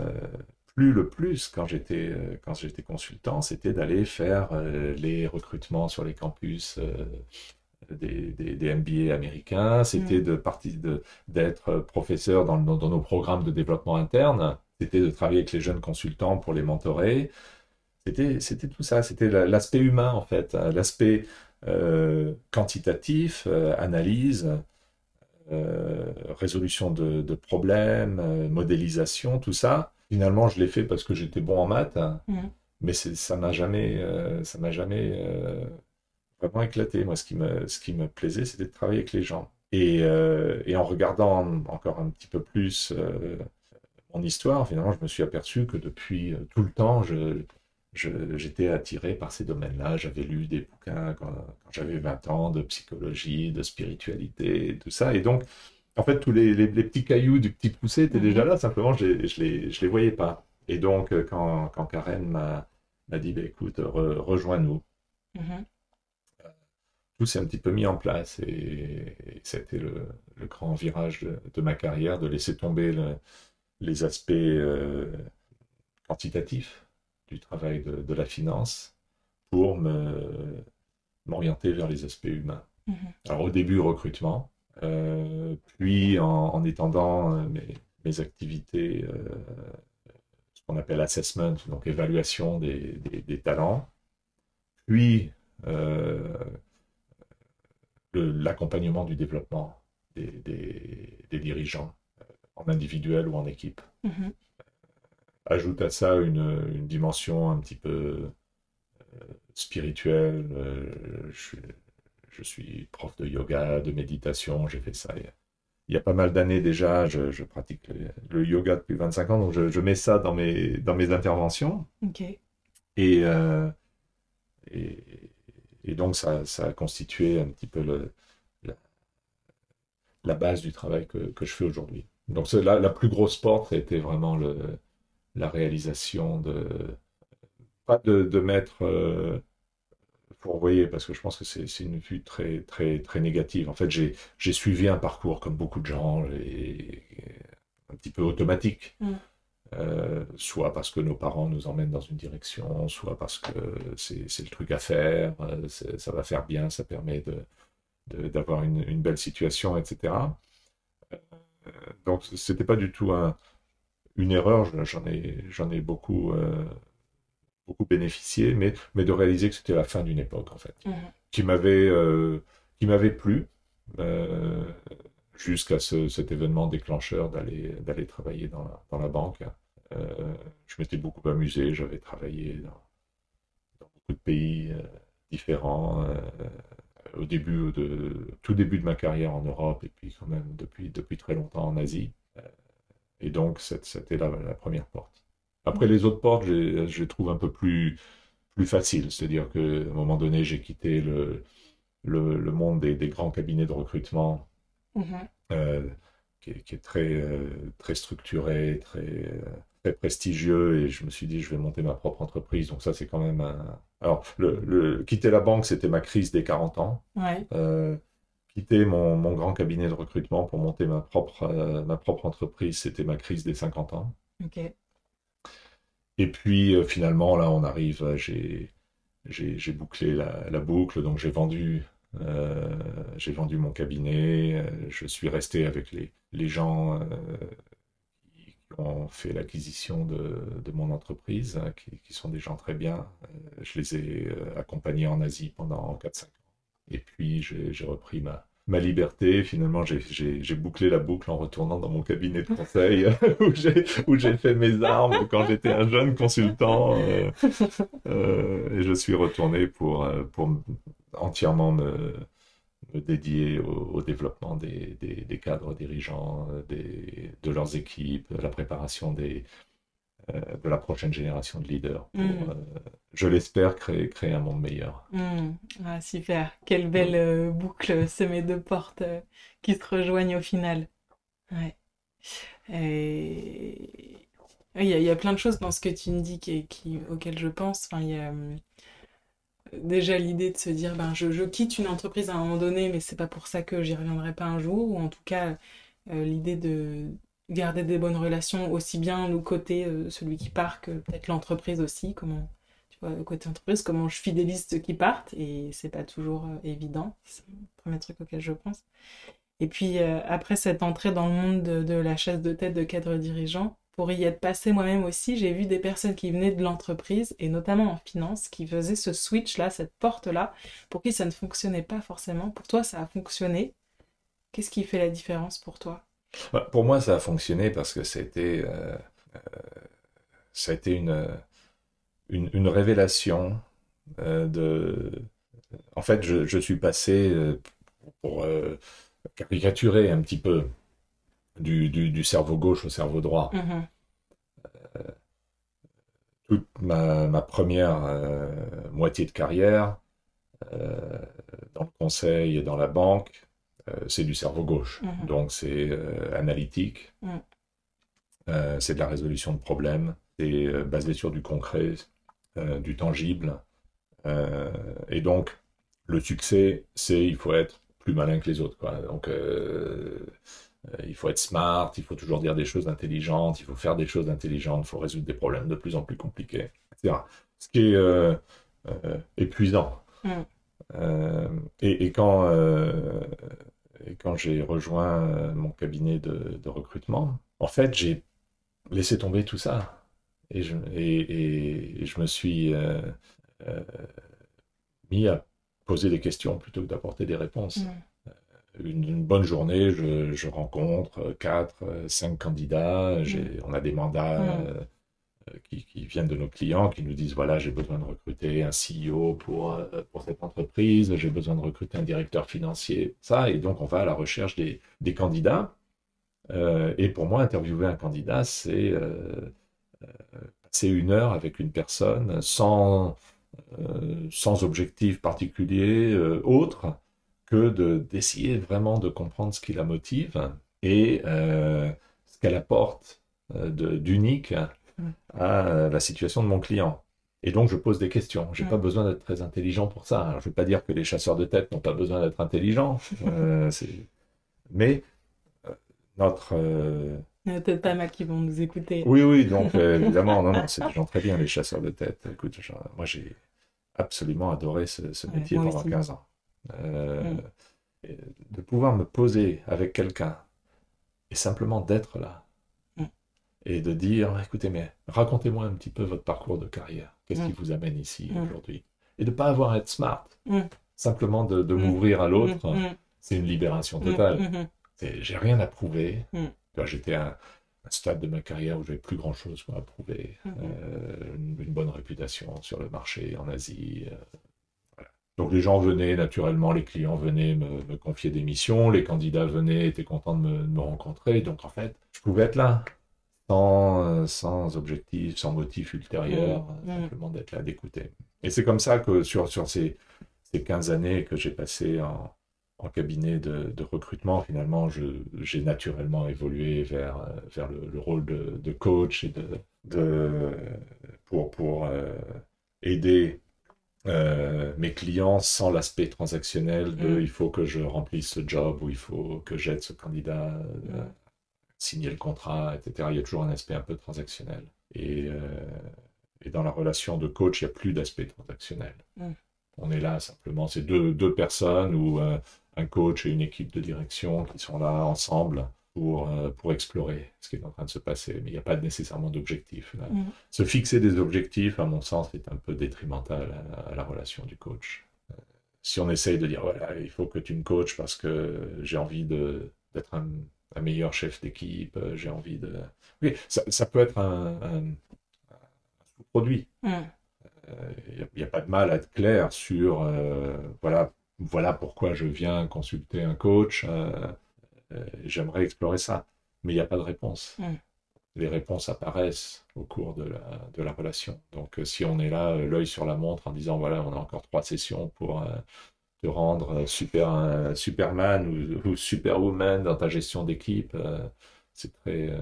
plu le plus quand j'étais euh, quand j'étais consultant, c'était d'aller faire euh, les recrutements sur les campus euh, des, des, des MBA américains, c'était Mm. de partie de d'être professeur dans, dans, dans nos programmes de développement interne, c'était de travailler avec les jeunes consultants pour les mentorer. C'était c'était tout ça, c'était la- l'aspect humain en fait, hein, l'aspect euh, quantitatif, euh, analyse, euh, résolution de, de problèmes, modélisation, tout ça. Finalement, je l'ai fait parce que j'étais bon en maths, hein, Mhm. mais ça m'a jamais, euh, ça m'a jamais euh, vraiment éclaté. Moi, ce qui me, ce qui me plaisait, c'était de travailler avec les gens. Et, euh, et en regardant encore un petit peu plus mon histoire, finalement, je me suis aperçu que depuis tout le temps, je- j'étais attiré par ces domaines-là. J'avais lu des bouquins quand, quand j'avais 20 ans de psychologie, de spiritualité, tout ça. Et donc, en fait, tous les, les- les petits cailloux du petit poussé étaient Mhm. déjà là, simplement, je je les, je les voyais pas. Et donc, euh, quand, quand Karen m'a dit, bah, écoute, re- rejoins-nous, Mhm. tout s'est un petit peu mis en place et, et c'était le, le grand virage de, de ma carrière, de laisser tomber le- les aspects euh, quantitatifs du travail de, de la finance pour me m'orienter vers les aspects humains. Mhm. Alors au début recrutement, euh, puis en, en étendant euh, mes, mes activités, euh, ce qu'on appelle assessment, donc évaluation des, des- des talents, puis euh, l'accompagnement du développement des, des- des dirigeants, euh, en individuel ou en équipe. Mhm. Ajoute à ça une, une dimension un petit peu euh, spirituelle. euh, je, suis- je suis prof de yoga, de méditation, j'ai fait ça il y a, pas mal d'années déjà. Je, je pratique le, le yoga depuis 25 ans, donc je, je mets ça dans mes, dans mes interventions. Ok. Et, euh, et, et donc ça, ça a constitué un petit peu le, la, la base du travail que, que je fais aujourd'hui. Donc la, la plus grosse porte a été vraiment le, la réalisation de pas de, de mettre euh, pour voyez parce que je pense que c'est une vue très très très négative. En fait, j'ai suivi un parcours comme beaucoup de gens, un petit peu automatique. Mm. Euh, soit parce que nos parents nous emmènent dans une direction, soit parce que c'est le truc à faire, euh, ça va faire bien, ça permet d'avoir de, une, une, belle situation, etc. Euh, donc c'était pas du tout un, une erreur, j'en ai, j'en ai beaucoup, beaucoup bénéficié, mais, mais de réaliser que c'était la fin d'une époque en fait, mmh. qui m'avait qui m'avait plu jusqu'à cet événement déclencheur d'aller d'aller travailler dans la, dans la banque. Euh, je m'étais beaucoup amusé, j'avais travaillé dans, beaucoup de pays euh, différents. Euh, au début de tout début de ma carrière en Europe et puis quand même depuis depuis très longtemps en Asie. et donc c'était la, la, première porte. Après les autres portes, je les trouve un peu plus plus faciles, c'est-à-dire qu'à un moment donné, j'ai quitté le, le, le monde des, des, grands cabinets de recrutement Mm-hmm. Euh, qui, est, très, euh, très structuré, très, euh, très prestigieux, et je me suis dit, je vais monter ma propre entreprise. Donc ça, c'est quand même un... Alors, le, quitter la banque, c'était ma crise des 40 ans. quitter mon, mon, grand cabinet de recrutement pour monter ma propre, ma propre entreprise, c'était ma crise des 50 ans. Et puis, finalement, là, on arrive, j'ai j'ai bouclé la, boucle, donc j'ai vendu euh, vendu mon cabinet, euh, je suis resté avec les, les gens euh, qui ont fait l'acquisition de, de, mon entreprise, hein, qui, qui, sont des gens très bien. je les ai accompagnés en Asie pendant 4-5 ans. Et puis j'ai repris ma, ma liberté. Finalement, j'ai bouclé la boucle en retournant dans mon cabinet de conseil <laughs> où j'ai fait mes armes quand j'étais un jeune consultant. Euh, euh, et je suis retourné pour, pour entièrement me, dédier au, développement des, cadres dirigeants, de leurs équipes, la préparation des, euh, de la prochaine génération de leaders pour, mm. euh, je l'espère, créer, créer un monde meilleur. Mm. Ah, super, quelle belle euh, boucle semée de portes qui se rejoignent au final. Ouais. Et... Il, y a, il y, a, plein de choses dans ce que tu me dis qui, qui, auxquelles je pense. Enfin, il y a déjà l'idée de se dire ben je, je, quitte une entreprise à un moment donné mais c'est pas pour ça que j'y reviendrai pas un jour ou en tout cas l'idée de garder des bonnes relations aussi bien nous côté euh, celui qui part que peut-être l'entreprise aussi comment tu vois côté entreprise comment je fidélise ceux qui partent et c'est pas toujours euh, évident c'est le premier truc auquel je pense. Et puis euh, après cette entrée dans le monde de, la chaise de tête de cadre dirigeant pour y être passé moi-même aussi j'ai vu des personnes qui venaient de l'entreprise et notamment en finance qui faisaient ce switch là cette porte là pour qui ça ne fonctionnait pas forcément. Pour toi ça a fonctionné. Qu'est-ce qui fait la différence pour toi? Pour moi, ça a fonctionné parce que c'était, euh, euh, ça a été une, une, une révélation euh, de. En fait, je, je suis passé, euh, pour euh, caricaturer un petit peu, du, du, du, cerveau gauche au cerveau droit. Mm-hmm. toute ma, ma première moitié de carrière, dans le conseil et dans la banque, c'est du cerveau gauche. Mhm. Donc c'est euh, analytique, mhm. euh, c'est de la résolution de problèmes, c'est basé sur du concret, du tangible. et donc le succès, c'est il faut être plus malin que les autres. Quoi. Donc il faut être smart, il faut toujours dire des choses intelligentes, il faut faire des choses intelligentes, il faut résoudre des problèmes de plus en plus compliqués, etc. Ce qui est épuisant. Mhm. et, et, quand et quand j'ai rejoint euh, mon cabinet de, recrutement, en fait, j'ai laissé tomber tout ça. Et je, et, et, je me suis euh, euh, mis à poser des questions plutôt que d'apporter des réponses. Une, bonne journée, je, je, rencontre quatre, cinq candidats, on a des mandats euh, qui, qui, viennent de nos clients, qui nous disent voilà, j'ai besoin de recruter un CEO pour, euh, pour cette entreprise, j'ai besoin de recruter un directeur financier, ça, et donc on va à la recherche des, des candidats. Euh, et pour moi, interviewer un candidat, c'est euh, passer une heure avec une personne sans, sans objectif particulier autre que de d'essayer vraiment de comprendre ce qui la motive et euh, ce qu'elle apporte euh, d'unique à la situation de mon client. Et donc, je pose des questions. Je n'ai pas besoin d'être très intelligent pour ça. je ne veux pas dire que les chasseurs de tête n'ont pas besoin d'être intelligents. <laughs> mais notre il y a peut-être pas mal qui vont nous écouter. Oui, oui, donc euh, <laughs> évidemment, non, non, c'est des gens très bien, les chasseurs de tête. Écoute, moi j'ai absolument adoré ce, métier pendant 15 ans. Euh, mm. De pouvoir me poser avec quelqu'un et simplement d'être là. Mm. Et de dire, écoutez, mais racontez-moi un petit peu votre parcours de carrière. Qu'est-ce qui mm. vous amène ici aujourd'hui? Et de ne pas avoir à être smart. Simplement de, de m'ouvrir à l'autre, c'est une libération totale. J'ai rien à prouver. J'étais à un stade de ma carrière où j'avais plus grand chose à prouver. Mhm. Euh, une, bonne réputation sur le marché en Asie. Euh, Donc les gens venaient naturellement, les clients venaient me, confier des missions, les candidats venaient, étaient contents de me, rencontrer. Donc en fait, je pouvais être là. Sans, euh, sans objectif, sans motif ultérieur, mhm. Mhm. simplement d'être là, d'écouter. Et c'est comme ça que sur, sur ces, ces 15 années que j'ai passées en, en cabinet de, recrutement, finalement, j'ai naturellement évolué vers, euh, vers le, rôle de, coach et de, de pour, pour euh, aider euh, mes clients sans l'aspect transactionnel de mm. il faut que je remplisse ce job ou il faut que j'aide ce candidat à mm. Signer le contrat, etc. Il y a toujours un aspect un peu transactionnel. Et, et dans la relation de coach, il n'y a plus d'aspect transactionnel. Mm. On est là simplement, c'est deux, deux personnes ou un coach et une équipe de direction qui sont là ensemble pour, euh, pour explorer ce qui est en train de se passer. Mais il n'y a pas nécessairement d'objectif. Mm. Se fixer des objectifs, à mon sens, est un peu détrimental à, la relation du coach. Euh, si on essaye de dire, voilà, il faut que tu me coaches parce que j'ai envie d'être un, un, meilleur chef d'équipe, euh, j'ai envie de... Oui, ça, ça peut être un, un, sous-produit. Il mm. n'y a, a, pas de mal à être clair sur, voilà, voilà pourquoi je viens consulter un coach. Euh, euh, j'aimerais explorer ça. Mais il n'y a pas de réponse. Mm. Les réponses apparaissent au cours de la, de la relation. Donc, euh, si on est là, l'œil sur la montre, en disant voilà, on a encore trois sessions pour te rendre super, Superman ou, Superwoman dans ta gestion d'équipe, c'est très.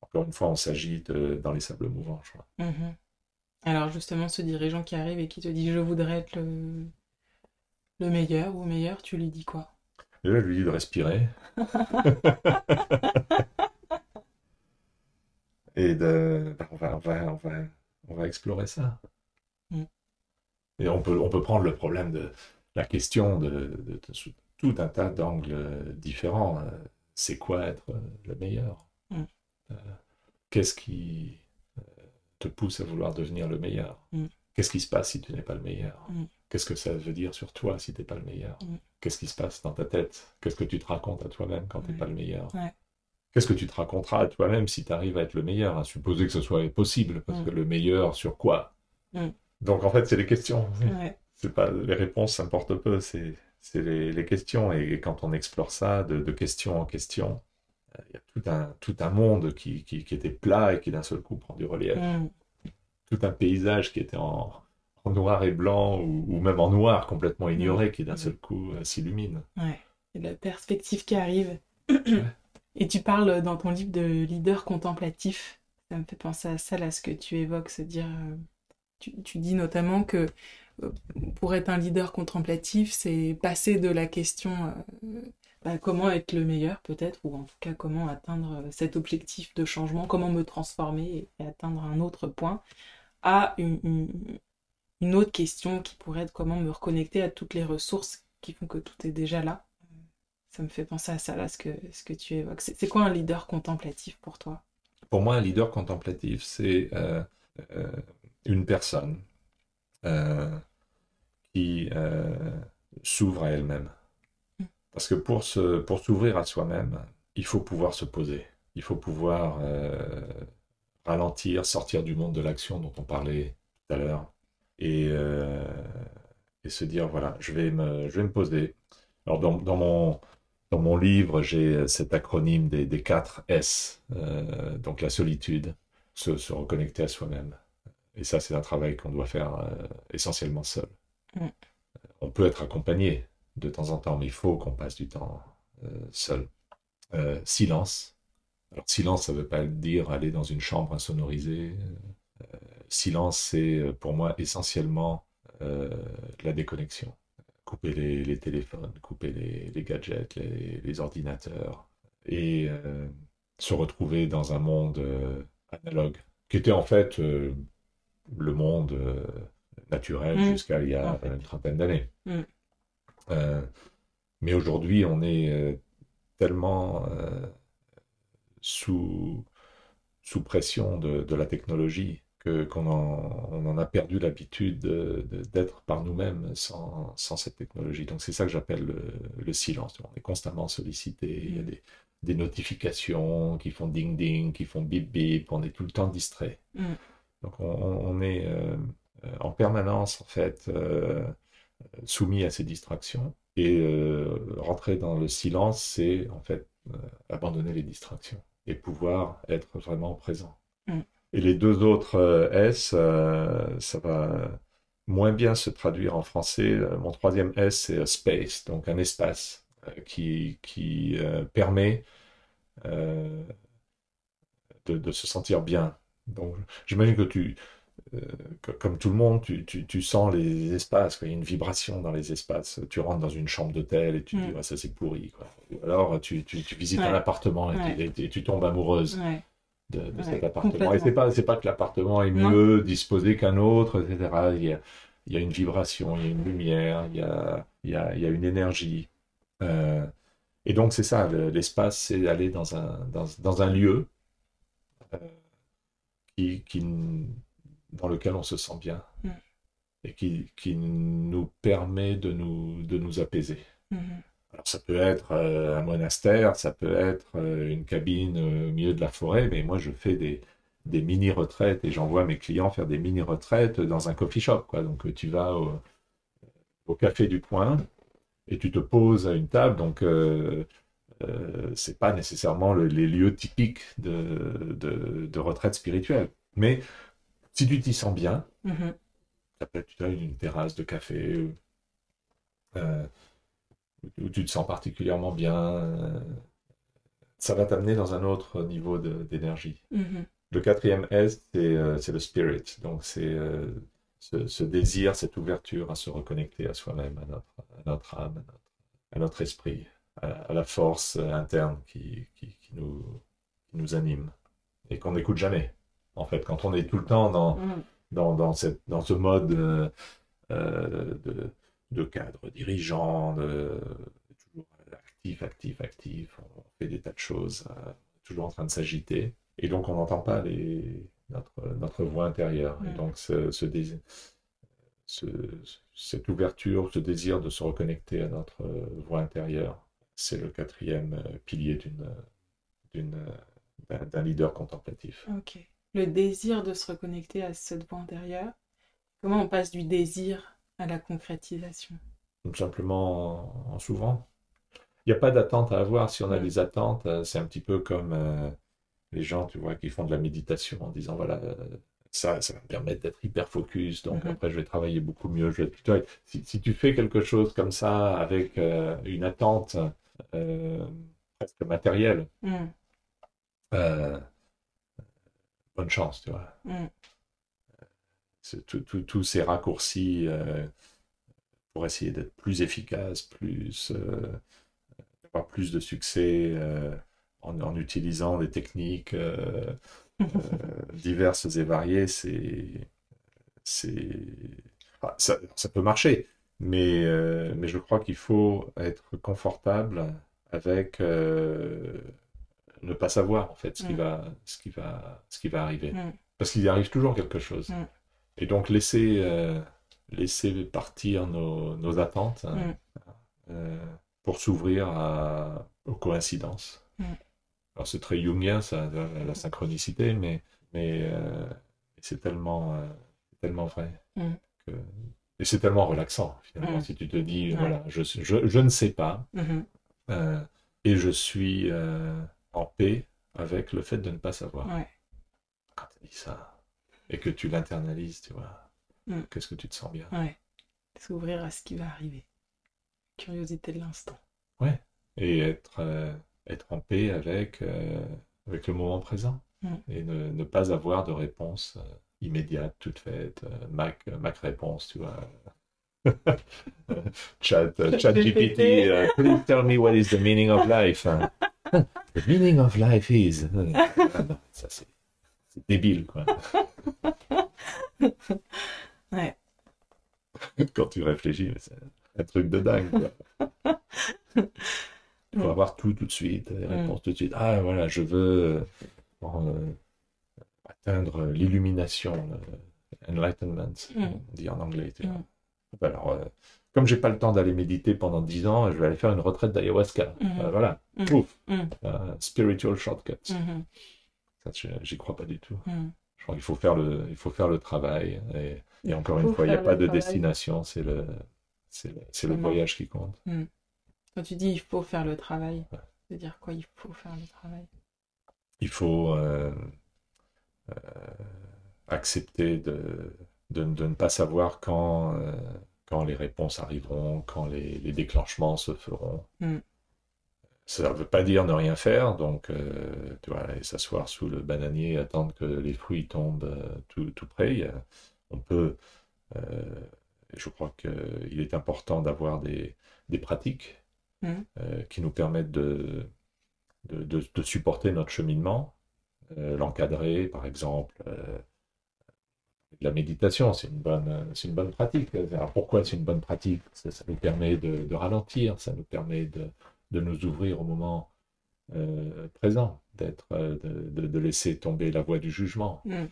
encore une fois, on s'agite dans les sables mouvants, je crois. Mm-hmm. Alors, justement, ce dirigeant qui arrive et qui te dit je voudrais être le le meilleur ou meilleur, tu lui dis quoi? Je lui dis de respirer. <laughs> Et de, bah, on, va, on, va, on, va, explorer ça. Mm. Et on peut, on peut prendre le problème de la question de, tout un tas d'angles différents. C'est quoi être le meilleur? Mm. euh, Qu'est-ce qui euh, te pousse à vouloir devenir le meilleur? Mm. Qu'est-ce qui se passe si tu n'es pas le meilleur? Qu'est-ce que ça veut dire sur toi si tu n'es pas le meilleur? Mm. Qu'est-ce qui se passe dans ta tête? Qu'est-ce que tu te racontes à toi-même quand tu n'es pas le meilleur? Qu'est-ce que tu te raconteras à toi-même si tu arrives à être le meilleur? À supposer que ce soit possible, parce mm. que le meilleur sur quoi? Mm. Donc en fait, c'est les questions. C'est pas les réponses, ça importe peu. C'est les, questions. Et, quand on explore ça de, question en question, euh, il y a tout un, tout un monde qui, qui, qui était plat et qui d'un seul coup prend du relief. Tout un paysage qui était en, en noir et blanc ou, même en noir complètement ignoré qui d'un seul coup euh, s'illumine. Ouais, la perspective qui arrive. <clears throat> Et tu parles dans ton livre de leader contemplatif. Ça me fait penser à ça, là, ce que tu évoques, se dire. Euh, tu, dis notamment que pour être un leader contemplatif, c'est passer de la question bah, comment être le meilleur, peut-être, ou en tout cas comment atteindre cet objectif de changement, comment me transformer et atteindre un autre point, à une, une autre question qui pourrait être comment me reconnecter à toutes les ressources qui font que tout est déjà là. Ça me fait penser à ça, là, ce que, ce que tu évoques. C'est quoi un leader contemplatif pour toi? Pour moi, un leader contemplatif, c'est euh, euh, une personne euh, qui s'ouvre à elle-même. Parce que pour s'ouvrir pour à soi-même, il faut pouvoir se poser. Il faut pouvoir ralentir, sortir du monde de l'action dont on parlait tout à l'heure et, euh, et se dire voilà, je vais me, je vais me poser. Alors, dans, mon, dans mon livre, j'ai cet acronyme des, des 4 S, euh, donc la solitude, se, se reconnecter à soi-même. Et ça, c'est un travail qu'on doit faire euh, essentiellement seul. Mm. On peut être accompagné, de temps en temps, mais il faut qu'on passe du temps seul. silence. Alors silence, ça ne veut pas dire aller dans une chambre insonorisée. silence, c'est pour moi essentiellement la déconnexion couper les, téléphones, couper les, gadgets, les, ordinateurs, et euh, se retrouver dans un monde euh, analogue, qui était en fait euh, le monde naturel mmh. jusqu'à il y a une trentaine d'années. Mmh. mais aujourd'hui, on est tellement sous, sous pression de la technologie qu'on en, on en a perdu l'habitude d'être par nous-mêmes sans, sans, cette technologie. Donc c'est ça que j'appelle le, silence. On est constamment sollicité, il y a mm. des, des, notifications qui font ding-ding, qui font bip-bip, on est tout le temps distrait. Mm. Donc on, on est euh, en permanence en fait euh, soumis à ces distractions. Et euh, rentrer dans le silence, c'est en fait abandonner les distractions et pouvoir être vraiment présent. Mm. Et les deux autres euh, S, euh, ça va moins bien se traduire en français. Euh, mon troisième S, c'est space, donc un espace qui, qui permet de, se sentir bien. Donc, j'imagine que tu, comme tout le monde, tu, tu, sens les espaces, il y a une vibration dans les espaces. Tu rentres dans une chambre d'hôtel et tu dis, mm. ça c'est pourri. Quoi. alors, tu, visites un appartement et, tu tombes amoureuse de, cet appartement. Et c'est pas, pas que l'appartement est mieux disposé qu'un autre, etc. Il y, a, il y, a, une vibration, il y a une lumière, il y a, il y a, il y a une énergie. Euh, et donc c'est ça, l'espace, c'est aller dans un, dans, dans un lieu euh, qui, qui, dans lequel on se sent bien mm. et qui, qui, nous permet de nous, de nous apaiser. Mm-hmm. Alors ça peut être euh, un monastère, ça peut être euh, une cabine euh, au milieu de la forêt, mais moi je fais des, des mini-retraites et j'envoie mes clients faire des mini-retraites dans un coffee shop. Quoi. Donc tu vas au, café du coin et tu te poses à une table. Donc c'est pas nécessairement les lieux typiques de, de, retraite spirituelle. Mais si tu t'y sens bien, ça peut être une terrasse de café où tu te sens particulièrement bien, euh, ça va t'amener dans un autre niveau d'énergie. Mm-hmm. Le quatrième S, euh, c'est le spirit. Donc, c'est euh, ce, désir, cette ouverture à se reconnecter à soi-même, à notre, notre, âme, à notre, esprit, à, la force interne qui, qui, nous, nous anime et qu'on n'écoute jamais. En fait, quand on est tout le temps dans, mm. dans, dans, cette, dans ce mode de de cadre dirigeant, de, toujours actif, actif, actif, on fait des tas de choses, euh, toujours en train de s'agiter. Et donc on n'entend pas les, notre, notre voix intérieure. Et donc ce, ce, cette ouverture, ce désir de se reconnecter à notre voix intérieure, c'est le quatrième euh, pilier d'une, d'un, leader contemplatif. Ok. Le désir de se reconnecter à cette voix intérieure, comment on passe du désir à la concrétisation? Tout simplement en, s'ouvrant. Il n'y a pas d'attente à avoir. Si on a des attentes, euh, c'est un petit peu comme euh, les gens, tu vois, qui font de la méditation en disant, voilà, euh, ça, ça va me permettre d'être hyper focus, donc mm-hmm. après je vais travailler beaucoup mieux. Je vais si, si, tu fais quelque chose comme ça avec une attente presque matérielle, mm. Bonne chance, tu vois. Mm tous ces raccourcis euh, pour essayer d'être plus efficace, plus, euh, avoir plus de succès euh, en, utilisant des techniques <laughs> diverses et variées, c'est, ah, ça, peut marcher, mais, mais je crois qu'il faut être confortable avec ne pas savoir en fait ce qui mm. va, ce qui va, ce qui va arriver, mm. parce qu'il y arrive toujours quelque chose. Mm. Et donc laisser, euh, laisser partir nos, nos attentes hein, euh, pour s'ouvrir aux coïncidences. Alors c'est très jungien, ça, la, synchronicité, mais, mais euh, c'est tellement, tellement vrai. Que... Et c'est tellement relaxant, finalement, si tu te dis, voilà, je, je, je, ne sais pas, mm-hmm. et je suis en paix avec le fait de ne pas savoir. Quand tu dis ça, et que tu l'internalises, tu vois, mm. qu'est-ce que tu te sens bien? Ouais, s'ouvrir à ce qui va arriver. curiosité de l'instant. Ouais. Et être, euh, être en paix avec, avec le moment présent. Mm. Et ne, ne, pas avoir de réponse immédiate, toute faite. Mac, Mac réponse, tu vois. <laughs> chat, chat GPT, uh, please tell me what is the meaning of life. <laughs> the meaning of life is. Ah non, ça c'est débile, quoi. ouais. Quand tu réfléchis, c'est un truc de dingue, quoi. Il faut avoir tout tout de suite, les réponses tout de suite. Ah voilà, je veux euh, atteindre l'illumination, enlightenment, on dit en anglais. Tu vois. Alors, euh, comme j'ai pas le temps d'aller méditer pendant 10 ans, je vais aller faire une retraite d'ayahuasca. Euh, voilà, pouf, spiritual shortcut. Ça, j'y crois pas du tout. Je crois qu'il faut faire le, il faut faire le travail. Et, et encore une fois, il n'y a pas de destination, c'est le, c'est le, voyage qui compte. Quand tu dis il faut faire le travail, ouais. c'est dire quoi Il faut faire le travail? Il faut euh, accepter de, de, de, ne pas savoir quand, quand les réponses arriveront, quand les, les déclenchements se feront. Mm. Ça ne veut pas dire ne rien faire, donc euh, tu vois, aller s'asseoir sous le bananier, attendre que les fruits tombent euh, tout, tout, près. On peut, euh, je crois qu'il est important d'avoir des, des, pratiques mm. qui nous permettent de, de, de, de supporter notre cheminement, l'encadrer, par exemple la méditation, c'est une bonne, c'est une bonne pratique. Alors pourquoi c'est une bonne pratique? Ça, ça, nous permet de, de, ralentir, ça nous permet de, de nous ouvrir au moment euh, présent, d'être, de, de, laisser tomber la voie du jugement. Mm.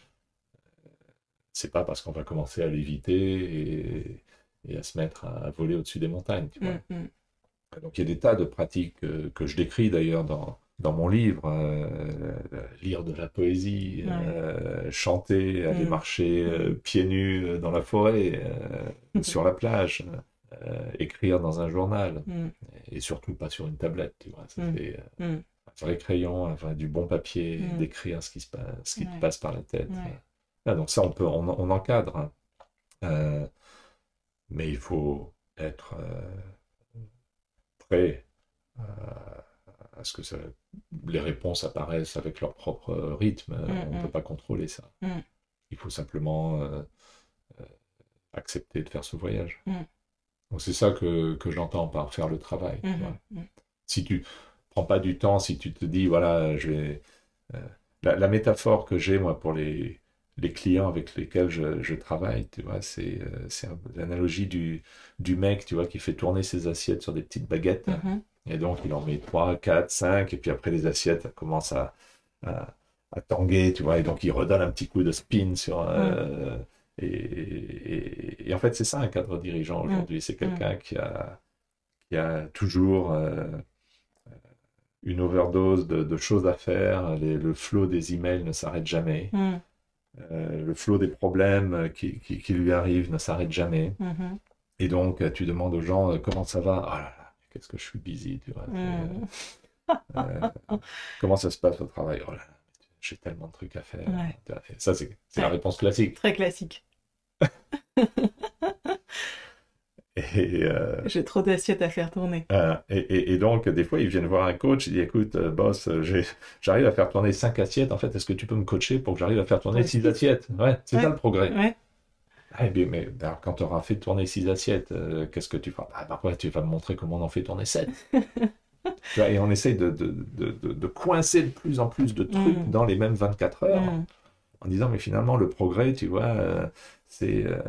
C'est pas parce qu'on va commencer à l'éviter et, et, à se mettre à, voler au-dessus des montagnes. Tu vois. Mm, mm. Donc il y a des tas de pratiques que, que je décris d'ailleurs dans, dans mon livre, euh, lire de la poésie, ouais. euh, chanter, aller Mm. marcher euh, pieds nus dans la forêt, sur la plage, écrire dans un journal, Mm. et surtout pas sur une tablette, tu vois. Ça Mm. fait un vrai crayon, enfin, du bon papier, d'écrire ce qui, se passe, ce qui Ouais. te passe par la tête. Ouais. Ah, donc ça, on, peut, on, on encadre, hein. Mais il faut être prêt à ce que ça, les réponses apparaissent avec leur propre rythme. Mm, on ne mm. peut pas contrôler ça. Mm. Il faut simplement euh, euh, accepter de faire ce voyage. Donc c'est ça que, que j'entends par faire le travail. tu Mhm, vois. mm. Si tu prends pas du temps, si tu te dis, voilà, je vais... euh, la, la métaphore que j'ai, moi, pour les, les clients avec lesquels je, je travaille, tu vois, c'est l'analogie du, du mec, tu vois, qui fait tourner ses assiettes sur des petites baguettes. Mhm. Et donc, il en met 3, 4, 5, et puis après, les assiettes commencent à, à, à tanguer, tu vois, et donc il redonne un petit coup de spin sur. euh, et, et- et en fait, c'est ça un cadre dirigeant aujourd'hui. C'est quelqu'un qui, a, qui a toujours euh, une overdose de, de choses à faire. Les- le flot des emails ne s'arrête jamais. Euh, le flot des problèmes qui, qui, qui lui arrivent ne s'arrête jamais. Mhm. Et donc, euh, tu demandes aux gens euh, comment ça va? Oh là, qu'est-ce que je suis busy, tu vois. Mm. Euh, comment ça se passe au travail? Oh j'ai tellement de trucs à faire. Ouais. Vois, Ça, c'est la réponse classique. Très classique. <laughs> Euh, J'ai trop d'assiettes à faire tourner. euh, et, et- et donc, des fois, ils viennent voir un coach, ils disent, écoute, boss, j'arrive à faire tourner cinq assiettes. En fait, est-ce que tu peux me coacher pour que j'arrive à faire tourner six assiettes? Ouais, c'est Ouais. ça le progrès. Ouais. Ah, bien, mais quand tu auras fait tourner six assiettes, euh, qu'est-ce que tu feras? Ah, bah, après, tu vas me montrer comment on en fait tourner sept. <laughs> Tu vois, et on essaye de, de, de, de- coincer de plus en plus de trucs Mm. dans les mêmes 24 heures, Mm. en disant, mais finalement, le progrès, tu vois, euh, c'est euh,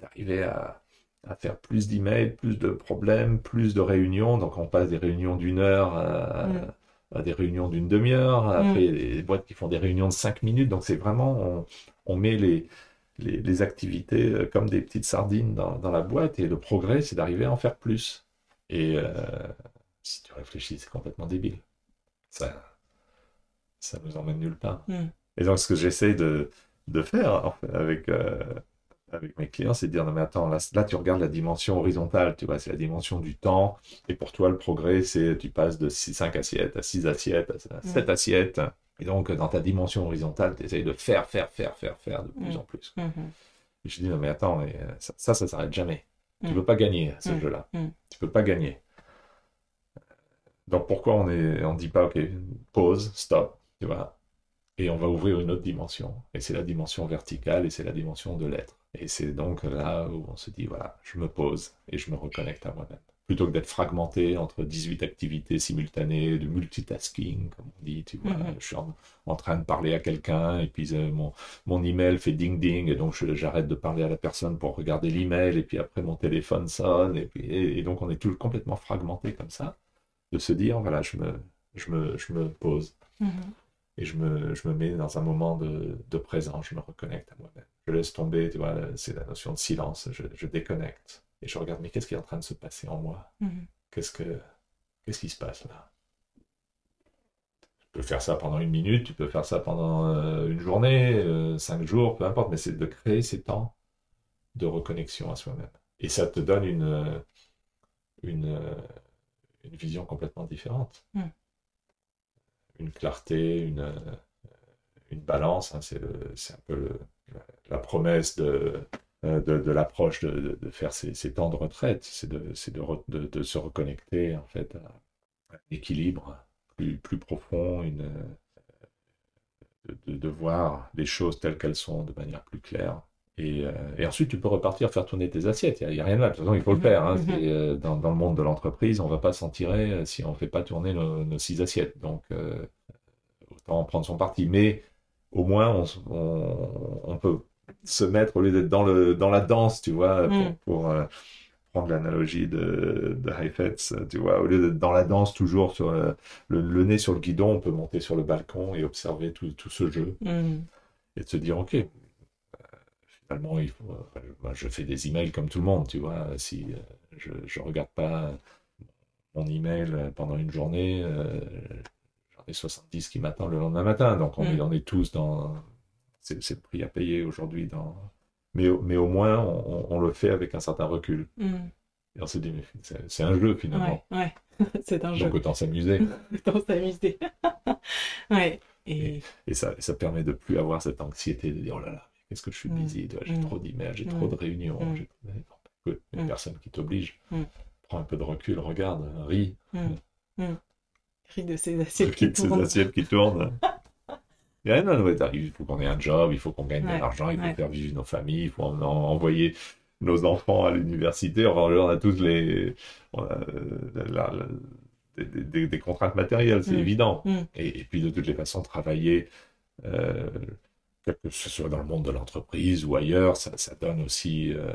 d'arriver à, à faire plus d'emails, plus de problèmes, plus de réunions. Donc, on passe des réunions d'une heure à, Mm. à des réunions d'une demi-heure. Après, il y a des boîtes qui font des réunions de cinq minutes. Donc, c'est vraiment, on, on met les, les, les activités euh, comme des petites sardines dans, dans la boîte. Et le progrès, c'est d'arriver à en faire plus. Et euh, si tu réfléchis, c'est complètement débile. Ça, ça nous emmène nulle part. Mm. Et donc, ce que j'essaie de, de faire en fait, avec, euh, avec mes clients, c'est de dire, non mais attends, là, là, tu regardes la dimension horizontale, tu vois, c'est la dimension du temps. Et pour toi, le progrès, c'est tu passes de 5 assiettes à 6 assiettes, à 7 assiettes. Et donc, dans ta dimension horizontale, tu essayes de faire, faire, faire, faire, faire de plus Mm. en plus. Mhm. Et je dis, non mais attends, mais, euh, ça, ça, ça s'arrête jamais. Tu ne peux pas gagner ce jeu-là. Tu ne peux pas gagner. Donc pourquoi on ne on dit pas, ok, pause, stop, tu vois, et on va ouvrir une autre dimension. Et c'est la dimension verticale et c'est la dimension de l'être. Et c'est donc là où on se dit, voilà, je me pose et je me reconnecte à moi-même. Plutôt que d'être fragmenté entre 18 activités simultanées, de multitasking, comme on dit, tu vois, mm-hmm. je suis en, train de parler à quelqu'un et puis euh, mon, mon email fait ding-ding et donc j'arrête de parler à la personne pour regarder l'email et puis après mon téléphone sonne et, puis, et, donc on est tout complètement fragmenté comme ça, de se dire, voilà, je me, je me, je me pose. Mm-hmm et je me, je me mets dans un moment de, de présence, je me reconnecte à moi-même. Je laisse tomber, tu vois, c'est la notion de silence, je, je, déconnecte et je regarde, mais qu'est-ce qui est en train de se passer en moi? Mhm. Qu'est-ce que qu'est-ce qui se passe là? Tu peux faire ça pendant une minute, tu peux faire ça pendant euh, une journée, euh, cinq jours, peu importe, mais c'est de créer ces temps de reconnexion à soi-même. Et ça te donne une, une, une vision complètement différente. Mhm une clarté, une, euh, une balance. Hein, c'est un peu la, promesse de, euh, de, l'approche de, de, faire ces, ces, temps de retraite, c'est de, se reconnecter en fait à un équilibre plus, plus profond, une, de, voir les choses telles qu'elles sont de manière plus claire. Et, euh, et, ensuite, tu peux repartir faire tourner tes assiettes. Il n'y a, rien de mal. De toute façon, il faut le faire. Hein. Mhm. dans, dans, le monde de l'entreprise, on ne va pas s'en tirer si on ne fait pas tourner nos, six assiettes. Donc, euh, autant prendre son parti. Mais au moins, on, on, peut se mettre, au lieu d'être dans, le, dans la danse, tu vois, pour, mm. pour euh, prendre l'analogie de, de Heifetz, tu vois, au lieu d'être dans la danse, toujours sur le, le, nez sur le guidon, on peut monter sur le balcon et observer tout, tout ce jeu. Mm. Et de se dire, OK, finalement, il faut, je fais des emails comme tout le monde, tu vois. Si euh, je ne regarde pas mon email pendant une journée, euh, j'en ai 70 qui m'attendent le lendemain matin. Donc, on, mm. en est tous dans. C'est le prix à payer aujourd'hui. Dans... Mais, mais au moins, on, le fait avec un certain recul. Mm. Et on se dit, c'est un jeu finalement. Ouais, <laughs> c'est un jeu. Donc, autant s'amuser. <laughs> autant s'amuser. <laughs> ouais. Et... Et, ça, ça permet de plus avoir cette anxiété de dire, oh là là, Qu'est-ce que je suis mm. busy J'ai mm. trop d'emails, j'ai trop mm. de réunions. J'ai une personne qui t'oblige. Prends un peu de recul, regarde, ris. Ris de ces assiettes qui, tournent. Ces assiettes qui tournent. Il faut qu'on ait un job, il faut qu'on gagne de l'argent, il faut faire vivre nos familles, il faut envoyer nos enfants à l'université. on a tous les, des, contraintes matérielles, c'est évident. Et, puis de toutes les façons, travailler euh, que ce soit dans le monde de l'entreprise ou ailleurs, ça, donne aussi, euh,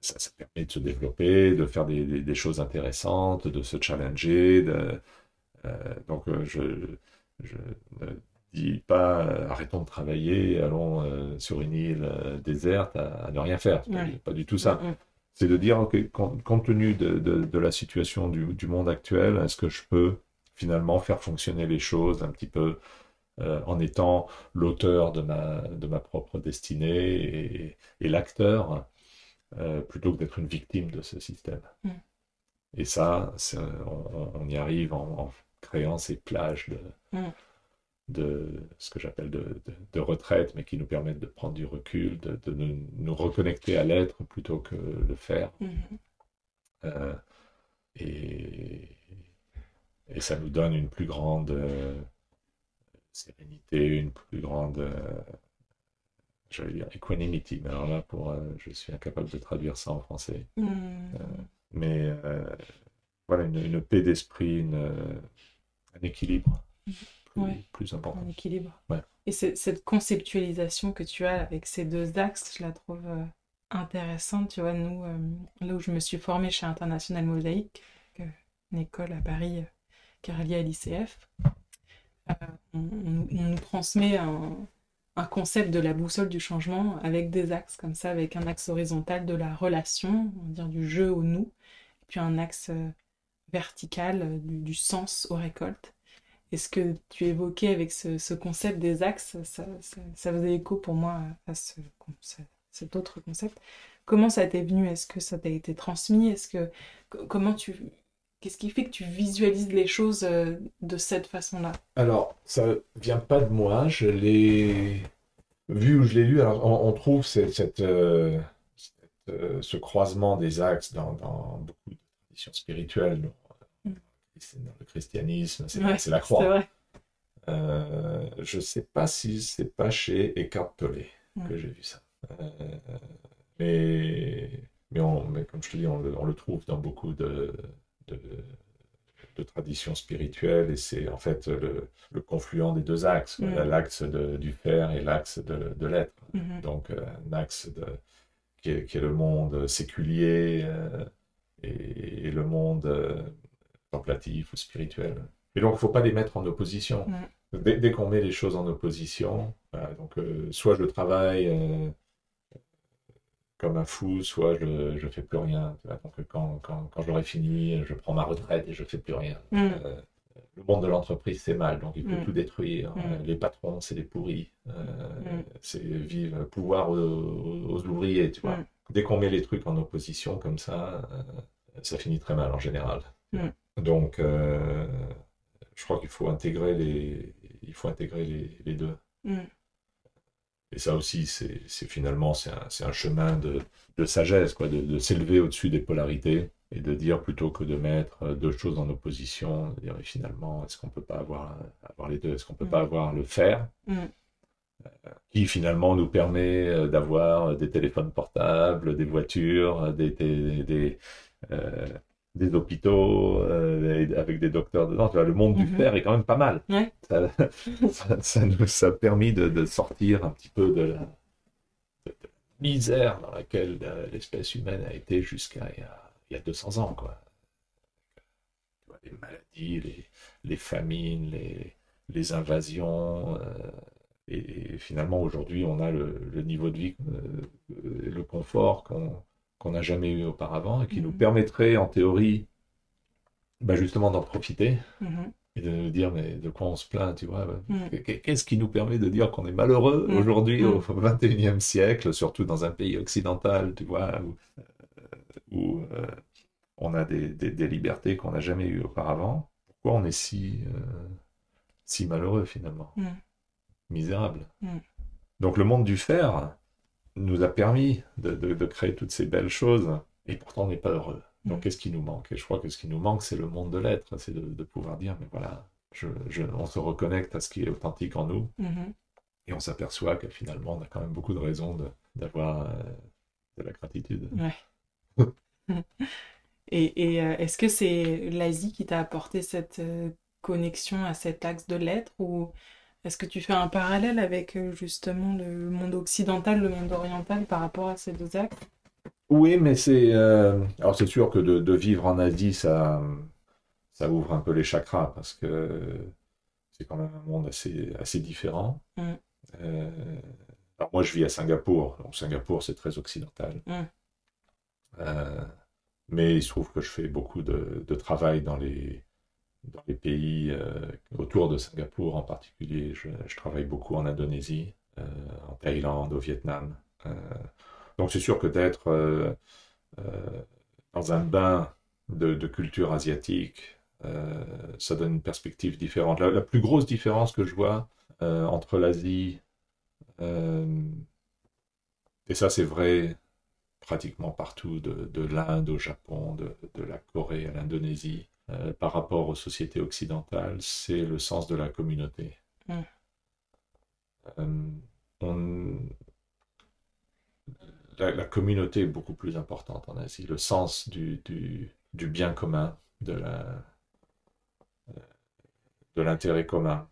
ça, permet de se développer, de faire des, choses intéressantes, de se challenger. De, euh, donc je, pas arrêtons de travailler, allons sur une île déserte à, ne rien faire. C'est pas, du tout ça. Mm, mm. C'est de dire, que compte, tenu de, la situation du, du monde actuel, est-ce que je peux finalement faire fonctionner les choses un petit peu euh, en étant l'auteur de ma, de ma propre destinée et, l'acteur, euh, plutôt que d'être une victime de ce système? Mm. Et ça, on, y arrive en, créant ces plages de. De ce que j'appelle de, de, retraite, mais qui nous permettent de prendre du recul, de, nous, reconnecter à l'être plutôt que le faire. Mm-hmm. Euh, et, et, ça nous donne une plus grande sérénité, une plus grande, euh, j'allais dire equanimity, mais alors là, pour, euh, je suis incapable de traduire ça en français. Hmm. Euh, mais voilà, une, paix d'esprit, un équilibre plus, important. Un équilibre. Et cette conceptualisation que tu as avec ces deux axes, je la trouve intéressante. Tu vois, nous, là où je me suis formée chez International Mosaïque, une école à Paris qui est reliée à l'ICF, euh, on, nous transmet un, concept de la boussole du changement avec des axes comme ça, avec un axe horizontal de la relation, on va dire du jeu au nous, puis un axe euh, vertical euh, du, sens aux récoltes. Et ce que tu évoquais avec ce, concept des axes, ça, faisait écho pour moi à cet autre concept. Comment ça t'est venu? Est-ce que ça t'a été transmis? Est-ce que comment tu Qu'est-ce qui fait que tu visualises les choses euh, de cette façon-là? Alors, ça vient pas de moi. Je l'ai vu ou je l'ai lu. Alors, on, trouve cette, euh, ce croisement des axes dans, beaucoup de traditions spirituelles, mm. dans le christianisme, c'est la croix. Euh, je ne sais pas si c'est pas chez Eckhart Tolle que j'ai vu ça. Euh, mais, mais, mais, comme je te dis, on le, trouve dans beaucoup de, de, traditions spirituelles et c'est en fait le, le, confluent des deux axes, mm. l'axe du faire et l'axe de, l'être. Mm-hmm. Donc un axe qui, est, qui, est, le monde séculier euh, et, le monde contemplatif ou spirituel. Et donc, il ne faut pas les mettre en opposition. Mm. Dès, qu'on met les choses en opposition, donc, euh, soit je travaille euh, comme un fou, soit je ne fais plus rien. Donc, quand, quand, quand j'aurai fini, je prends ma retraite et je ne fais plus rien. Mm. Euh, le monde de l'entreprise, c'est mal, donc il faut mm. tout détruire. Les patrons, c'est des pourris. C'est vivre, pouvoir aux, ouvriers, tu vois. Dès qu'on met les trucs en opposition comme ça, ça finit très mal en général. Donc, je crois qu'il faut intégrer les, il faut intégrer les, les deux. Mm. Et ça aussi, c'est finalement, c'est un, un, chemin de, de, sagesse, quoi, de, de s'élever au-dessus des polarités et de dire plutôt que de mettre deux choses en opposition, de dire finalement, est-ce qu'on peut pas avoir, avoir les deux? Est-ce qu'on peut pas mm. avoir le faire? Mm. euh, qui finalement nous permet euh, d'avoir des téléphones portables, des voitures, des, des, des euh, des hôpitaux euh, avec des docteurs dedans. le monde du mhm. fer est quand même pas mal. <laughs> Ça, nous a permis de, sortir un petit peu de la, misère dans laquelle euh, l'espèce humaine a été jusqu'à il, y a 200 ans. Quoi. Les maladies, les, famines, les, invasions. Euh, et, finalement, aujourd'hui, on a le, niveau de vie, le confort qu'on qu'on n'a jamais eu auparavant et qui nous mhm. permettrait en théorie bah, justement d'en profiter mhm. et de nous dire mais de quoi on se plaint, tu vois mhm. Qu'est-ce qui nous permet de dire qu'on est malheureux aujourd'hui au 21e siècle, surtout dans un pays occidental, tu vois, où, euh, euh, on a des, des, libertés qu'on n'a jamais eues auparavant? Pourquoi on est si, euh, si malheureux finalement? Misérable. Donc le monde du fer, nous a permis de, créer toutes ces belles choses, et pourtant on n'est pas heureux. Donc mm. qu'est-ce qui nous manque? Et je crois que ce qui nous manque, c'est le monde de l'être, c'est de, pouvoir dire, mais voilà, je, on se reconnecte à ce qui est authentique en nous, mm-hmm. et on s'aperçoit que finalement, on a quand même beaucoup de raisons d'avoir euh, de, la gratitude. Ouais. <laughs> et, euh, est-ce que c'est l'Asie qui t'a apporté cette euh, connexion à cet axe de l'être, ou est-ce que tu fais un parallèle avec euh, justement le monde occidental, le monde oriental par rapport à ces deux axes Oui, mais c'est euh, alors c'est sûr que de, vivre en Asie, ça ça ouvre un peu les chakras parce que c'est quand même un monde assez assez différent. Mm. Euh, alors moi, je vis à Singapour, donc Singapour c'est très occidental. Mm. mais il se trouve que je fais beaucoup de travail dans les dans les pays euh, autour de Singapour en particulier. Je, travaille beaucoup en Indonésie, euh, en Thaïlande, au Vietnam. Euh, donc c'est sûr que d'être dans un bain de, culture asiatique, ça donne une perspective différente. La, plus grosse différence que je vois entre l'Asie, et ça c'est vrai pratiquement partout, de, l'Inde au Japon, de, de la Corée à l'Indonésie, euh, par rapport aux sociétés occidentales, c'est le sens de la communauté. Mm. Euh, la, communauté est beaucoup plus importante en Asie. Le sens du, du, bien commun, de la de l'intérêt commun,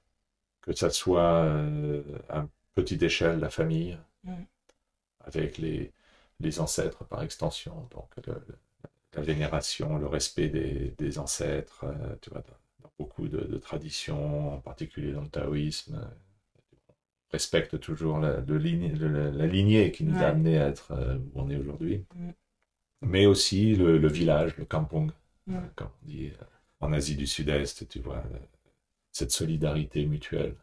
que ça soit euh, à petite échelle la famille, mm. avec les, les ancêtres par extension, donc la vénération, le respect des, ancêtres, euh, tu vois, dans, beaucoup de, traditions, en particulier dans le taoïsme, on respecte toujours la, la, lignée qui nous a amené à être euh, où on est aujourd'hui. Mm. Mais aussi le, village, le kampong, mm. comme on dit euh, en Asie du Sud-Est, tu vois, cette solidarité mutuelle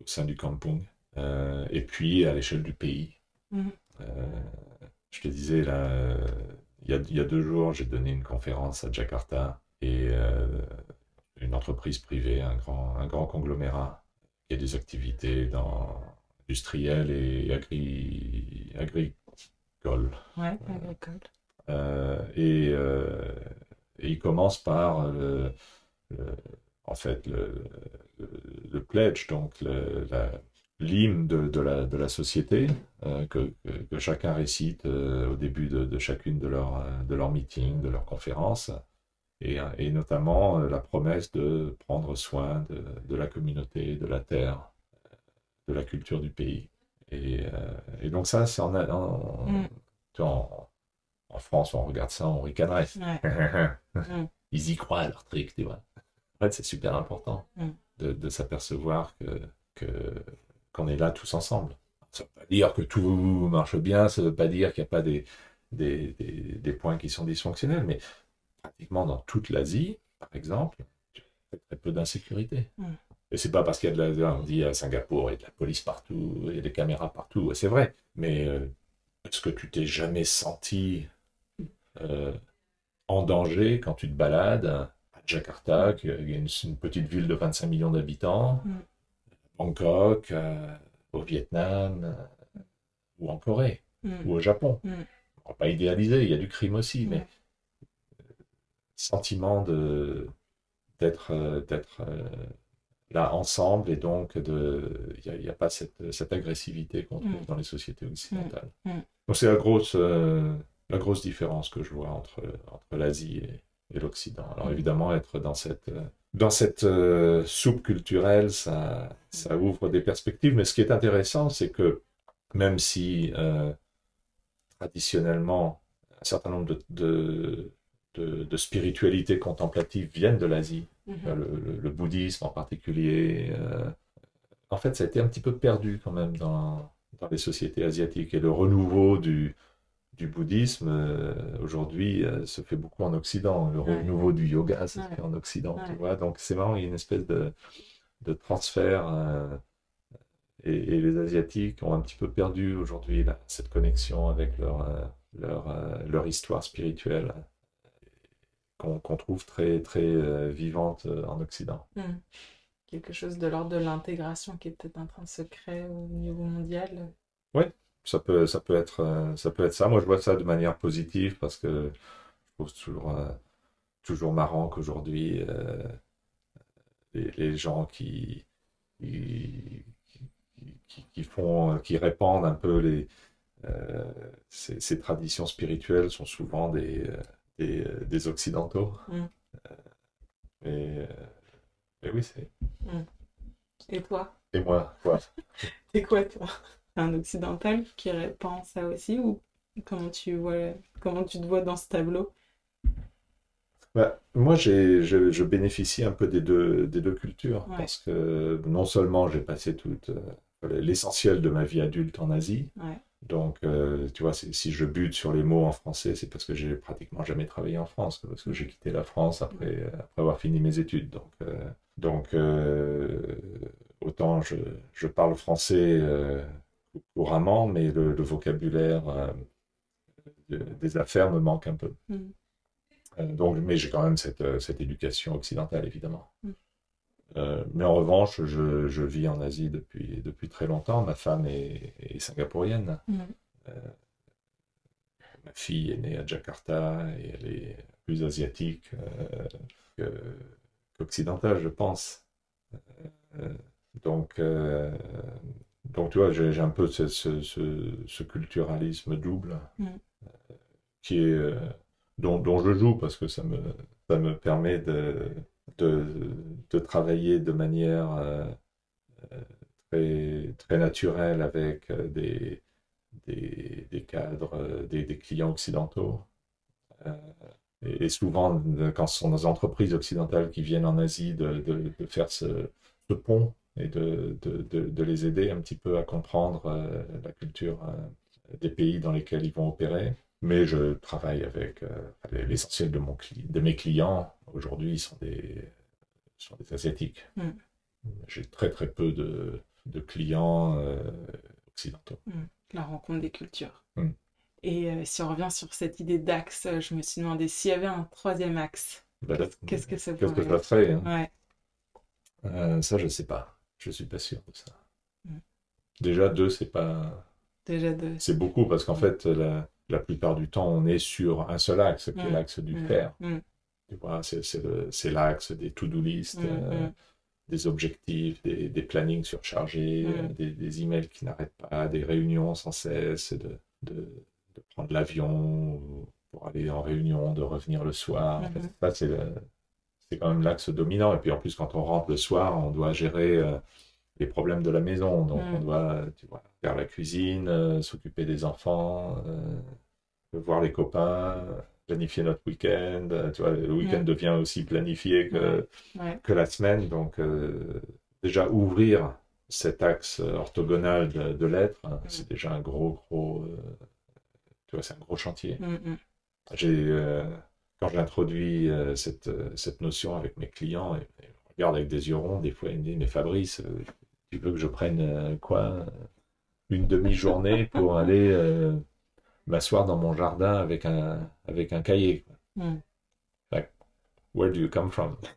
au sein du kampong. et puis à l'échelle du pays. Mm. je te disais, là, il y a, deux jours, j'ai donné une conférence à Jakarta et euh, une entreprise privée, un grand, un grand conglomérat qui a des activités dans industrielles et agri, agri agricole. Ouais, agricole. Et, et, il commence par le, en fait le, le, pledge, donc l'hymne de, de, la, de la société que, que, chacun récite au début de, de chacune de leurs de leur meetings, de leurs conférences et, notamment euh, la promesse de prendre soin de, la communauté, de la terre, euh, de la culture du pays. Et, euh, donc ça, c'est en, mm. en, en, France, on regarde ça, on ricanerait. <laughs> Mm. Ils y croient à leur truc, tu vois. En fait, c'est super important mm. de, s'apercevoir que, qu'on est là tous ensemble. Ça ne veut pas dire que tout marche bien, ça ne veut pas dire qu'il n'y a pas des, des, des, points qui sont dysfonctionnels, mais pratiquement dans toute l'Asie, par exemple, il y a très peu d'insécurité. Et mm. Et c'est pas parce qu'il y a de la, on dit à Singapour, il y a de la police partout, il y a des caméras partout, c'est vrai. Mais euh, est-ce que tu t'es jamais senti euh, en danger quand tu te balades à Jakarta, qui est une, petite ville de 25 millions d'habitants, mm. Bangkok, euh, au Vietnam, ou en Corée, mm. ou au Japon On va pas idéaliser, il y a du crime aussi, mais sentiment de d'être euh, d'être euh, là ensemble et donc de il n'y a, pas cette, cette agressivité qu'on trouve mm. dans les sociétés occidentales. Mm. Mm. Donc c'est la grosse euh, la grosse différence que je vois entre entre l'Asie et, l'Occident. Alors évidemment être dans cette dans cette soupe culturelle, ça, ça ouvre des perspectives. Mais ce qui est intéressant, c'est que même si traditionnellement un certain nombre de de, spiritualité contemplative viennent de l'Asie, mhm. le, bouddhisme en particulier. Euh, en fait, ça a été un petit peu perdu quand même dans, les sociétés asiatiques. Et le renouveau du, du bouddhisme, euh, aujourd'hui, euh, se fait beaucoup en Occident. Le renouveau du yoga se fait en Occident, tu vois. Donc, c'est marrant, il y a une espèce de, de transfert. Et, les Asiatiques ont un petit peu perdu aujourd'hui cette connexion avec leur, leur, leur histoire spirituelle qu'on trouve très, très euh, vivante euh, en Occident. Hmm. Quelque chose de l'ordre de l'intégration qui est peut-être en train de se créer au niveau mondial. Oui, ça peut, ça, peut être, euh, ça peut être ça. Moi, je vois ça de manière positive parce que je trouve toujours, toujours marrant qu'aujourd'hui, les, gens qui, qui, qui, font, qui répandent un peu les, ces, ces, traditions spirituelles sont souvent des euh, des, Occidentaux. Mm. Euh, et, oui, c'est. Mm. Et toi? Et moi, quoi? <laughs> T'es quoi, toi? Un occidental qui répand ça aussi Ou comment tu, vois, comment tu te vois dans ce tableau? Bah, moi, je, je, bénéficie un peu des deux, des deux cultures parce que non seulement j'ai passé toute euh, l'essentiel de ma vie adulte en Asie, ouais. Donc, euh, tu vois, si je bute sur les mots en français, c'est parce que j'ai pratiquement jamais travaillé en France, parce que j'ai quitté la France après, après, avoir fini mes études. Donc, euh, donc euh, autant je, je, parle français couramment, mais le, vocabulaire des affaires me manque un peu. Mm. donc, mais j'ai quand même cette, cette éducation occidentale, évidemment. Mm. Euh, mais en revanche, je, je, vis en Asie depuis, depuis très longtemps. Ma femme est, est singapourienne. Mm. Euh, ma fille est née à Jakarta et elle est plus asiatique euh, qu'occidentale, je pense. donc, donc, tu vois, j'ai un peu ce, ce, ce, culturalisme double mm. qui est, dont, dont, je joue parce que ça me, ça me permet de de, travailler de manière euh, euh, très, très naturelle avec euh, des, des, cadres, des, clients occidentaux. Et, souvent, quand ce sont des entreprises occidentales qui viennent en Asie, de, faire ce, pont et de, de, les aider un petit peu à comprendre la culture des pays dans lesquels ils vont opérer. Mais je travaille avec l'essentiel de, mon, de mes clients. Aujourd'hui, ils sont des, sont des Asiatiques. Mm. J'ai très très peu de, de clients euh, occidentaux. Mm. La rencontre des cultures. Mm. Et euh, si on revient sur cette idée d'axe, je me suis demandé s'il y avait un troisième axe. Bah, qu'est-ce que ça Qu'est-ce que ça hein ouais. Euh, ça, je ne sais pas. Je suis pas sûr de ça. Déjà, deux, c'est pas. Déjà deux. C'est beaucoup parce qu'en fait, la, la plupart du temps, on est sur un seul axe, qui est Mm. l'axe du Mm. faire. Mm. Vois, c'est l'axe des to-do list, Mm, euh, mm. des objectifs, des, des plannings surchargés, Mm. euh, des, des emails qui n'arrêtent pas, des réunions sans cesse, de, de, de prendre l'avion pour aller en réunion, de revenir le soir. En fait, Mhm. ça, c'est c'est quand même l'axe dominant. Et puis en plus, quand on rentre le soir, on doit gérer euh, les problèmes de la maison. Donc Mm. on doit tu vois, faire la cuisine, euh, s'occuper des enfants, euh, voir les copains, planifier notre week-end. Tu vois, le week-end Mm. devient aussi planifié que, Ouais. que la semaine. Donc déjà ouvrir cet axe orthogonal de, de l'être, hein, c'est déjà un gros, gros... tu vois, c'est un gros chantier. Mm, mm. J'ai, quand j'introduis euh, cette, euh, cette notion avec mes clients, et, et je regarde avec des yeux ronds, des fois ils me disent, mais Fabrice, euh, tu veux que je prenne euh, quoi Une demi-journée pour <laughs> aller m'asseoir dans mon jardin avec un, avec un cahier. quoi? Mm. Like, where do you come from? <laughs>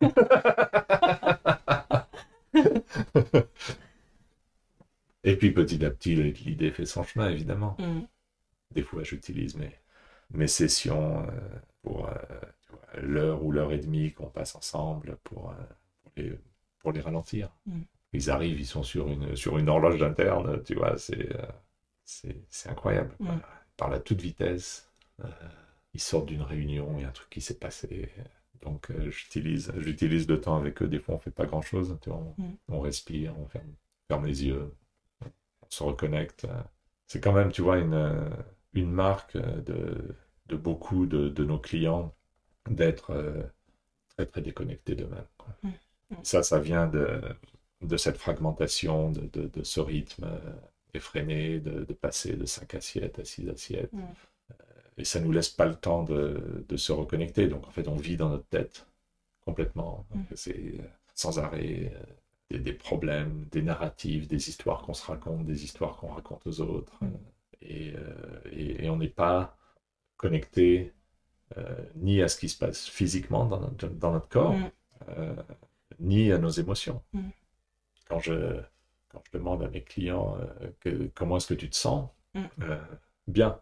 Et puis petit à petit, l'idée fait son chemin, évidemment. Mm. Des fois, j'utilise mes, mes sessions euh, pour euh, l'heure ou l'heure et demie qu'on passe ensemble pour, euh, pour, les, pour les ralentir. Mm. Ils arrivent, ils sont sur une, sur une horloge interne, tu vois, c'est euh, c'est c'est incroyable. Mm. Ils parlent à toute vitesse. euh, ils sortent d'une réunion, il y a un truc qui s'est passé. Donc, j'utilise j'utilise le temps avec eux. Des fois, on fait pas grand-chose. tu vois, On, Mm. on respire, on ferme, ferme les yeux, on se reconnecte. C'est quand même, tu vois, une, une marque de, de beaucoup de, de nos clients d'être euh, très, très déconnectés d'eux-mêmes. quoi. Mm. Mm. Ça, ça vient de, de cette fragmentation, de, de, de ce rythme euh, effréné, de, de passer de 5 assiettes à 6 assiettes. Mm. Euh, Et ça nous laisse pas le temps de, de se reconnecter. Donc, en fait, on vit dans notre tête complètement. C'est sans arrêt des, des problèmes, des narratifs, des histoires qu'on se raconte, des histoires qu'on raconte aux autres. Et, et, et on n'est pas connecté euh, ni à ce qui se passe physiquement dans notre, dans notre corps, Mm. euh, ni à nos émotions. Mm. Quand, je, quand je demande à mes clients euh, que- comment est-ce que tu te sens, Mm. bien.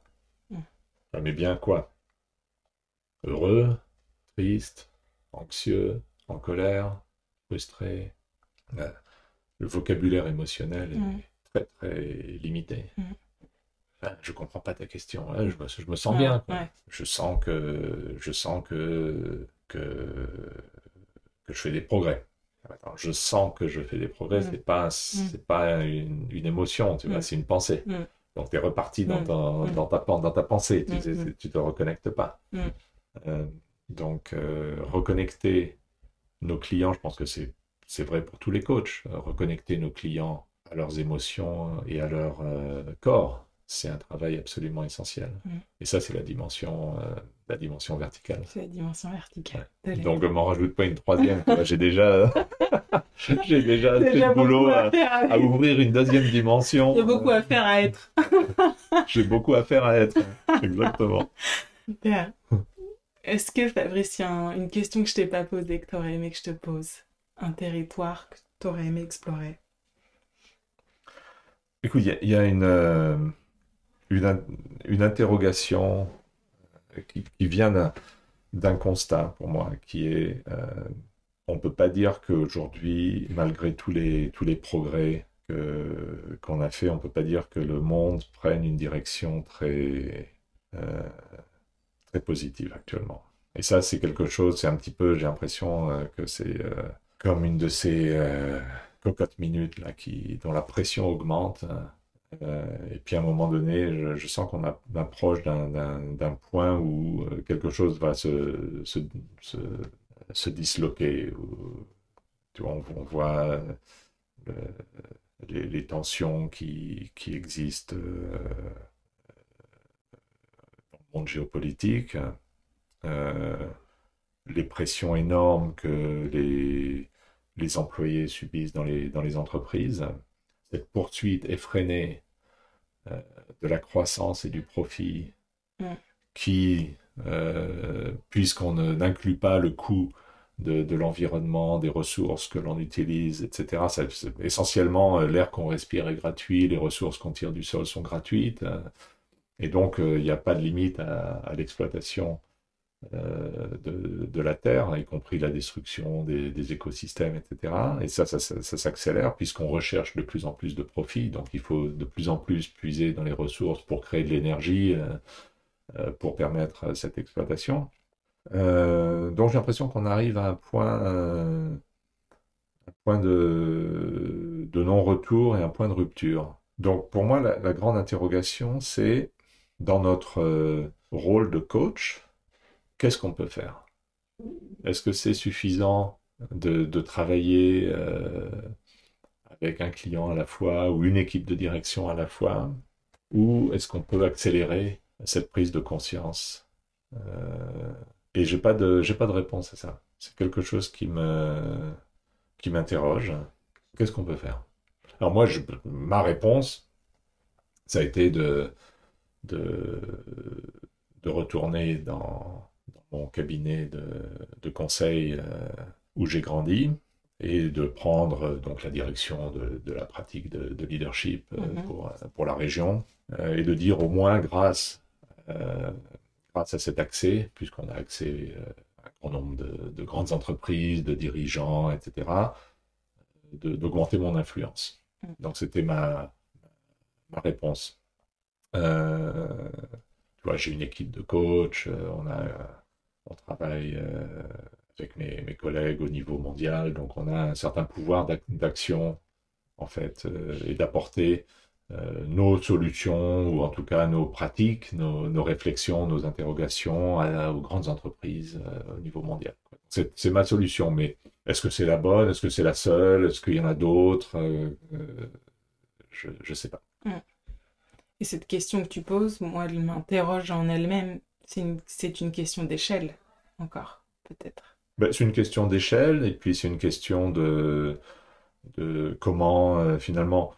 Ah, Mais bien quoi? Heureux, triste, anxieux, en colère, frustré. Le vocabulaire émotionnel est Mm. très très limité. Mm. Enfin, je comprends pas ta question. Là, je, me, je me sens bien. ouais. Je sens que je sens que que que je fais des progrès. Attends, je sens que je fais des progrès. Mm. C'est pas c'est pas une, une émotion, tu vois, Mm. c'est une pensée. Mm. Donc tu es reparti dans, Mm. ton- Mm. dans ta dans ta pensée. Tu, Mm. Mm. tu te reconnectes pas. Mm. Euh, donc euh, reconnecter nos clients, je pense que c'est c'est vrai pour tous les coachs. reconnecter nos clients à leurs émotions et à leur euh, corps, c'est un travail absolument essentiel. Mm. Et ça, c'est la dimension, euh, la dimension verticale. C'est la dimension verticale. Donc, m'en rajoute pas une troisième. J'ai déjà, <laughs> j'ai déjà Déjà le boulot à ouvrir une deuxième dimension. Il y a beaucoup à faire à être. <laughs> J'ai beaucoup à faire à être. Exactement. Super. Est-ce que Fabrice, il y a un- une question que je t'ai pas posée, que tu aurais aimé que je te pose? Un territoire que tu aurais aimé explorer? Écoute, il y a, il y a une, euh, une, in- une interrogation euh, qui, vient d'un, constat pour moi, qui est, euh, on ne peut pas dire qu'aujourd'hui, malgré tous les, tous les progrès qu'on a fait, on ne peut pas dire que le monde prenne une direction très, euh, très positive actuellement. Et ça, c'est quelque chose, c'est un petit peu, j'ai l'impression que c'est comme une de ces cocottes minutes là, qui, dont la pression augmente. Euh, et puis à un moment donné, je, sens qu'on approche d'un- point où euh, quelque chose va se, se, se, disloquer. où, on, voit euh, les, tensions qui, qui existent euh, dans le monde géopolitique, euh, les pressions énormes que les, les employés subissent dans les, dans les entreprises, cette poursuite effrénée euh, de la croissance et du profit Mm. qui, euh, puisqu'on ne- n'inclut pas le coût de, de l'environnement, des ressources que l'on utilise, etc., ça- essentiellement, euh, l'air qu'on respire est gratuit, les ressources qu'on tire du sol sont gratuites. Et donc, il n'y a pas de limite à, l'exploitation de, la Terre, y compris la destruction des, écosystèmes, etc. Et ça, ça, s'accélère puisqu'on recherche de plus en plus de profits. Donc, il faut de plus en plus puiser dans les ressources pour créer de l'énergie, pour permettre cette exploitation. donc, j'ai l'impression qu'on arrive à un point un point de, non-retour et un point de rupture. Donc pour moi, la, grande interrogation, c'est dans notre euh, rôle de coach, qu'est-ce qu'on peut faire? Est-ce que c'est suffisant de, travailler euh, avec un client à la fois ou une équipe de direction à la fois? Ou est-ce qu'on peut accélérer cette prise de conscience? Euh, Et j'ai pas de j'ai pas de réponse à ça. C'est quelque chose qui me qui m'interroge. Qu'est-ce qu'on peut faire? Alors moi, je, ma réponse, ça a été de, de, de retourner dans, mon cabinet de, de conseil euh, où j'ai grandi et de prendre donc la direction de, de la pratique de, leadership euh, mhm. pour, pour la région euh, et de dire au moins grâce, grâce à cet accès, puisqu'on a accès nombre de, grandes entreprises, de dirigeants, etc., d'augmenter mon influence. Mm. Donc c'était ma, ma réponse. Euh, tu vois, j'ai une équipe de coachs, euh, on, a, on travaille euh, avec mes, collègues au niveau mondial, donc on a un certain pouvoir d'action, en fait, et d'apporter euh, nos solutions, ou en tout cas nos pratiques, nos, réflexions, nos interrogations aux grandes entreprises euh, au niveau mondial. C'est ma solution, mais est-ce que c'est la bonne? Est-ce que c'est la seule? Est-ce qu'il y en a d'autres? Euh, Je ne sais pas. Mm. Et cette question que tu poses, moi, elle m'interroge en elle-même. C'est une, une, question d'échelle, encore, peut-être. Ben, c'est une question d'échelle, et puis c'est une question de, de comment, finalement,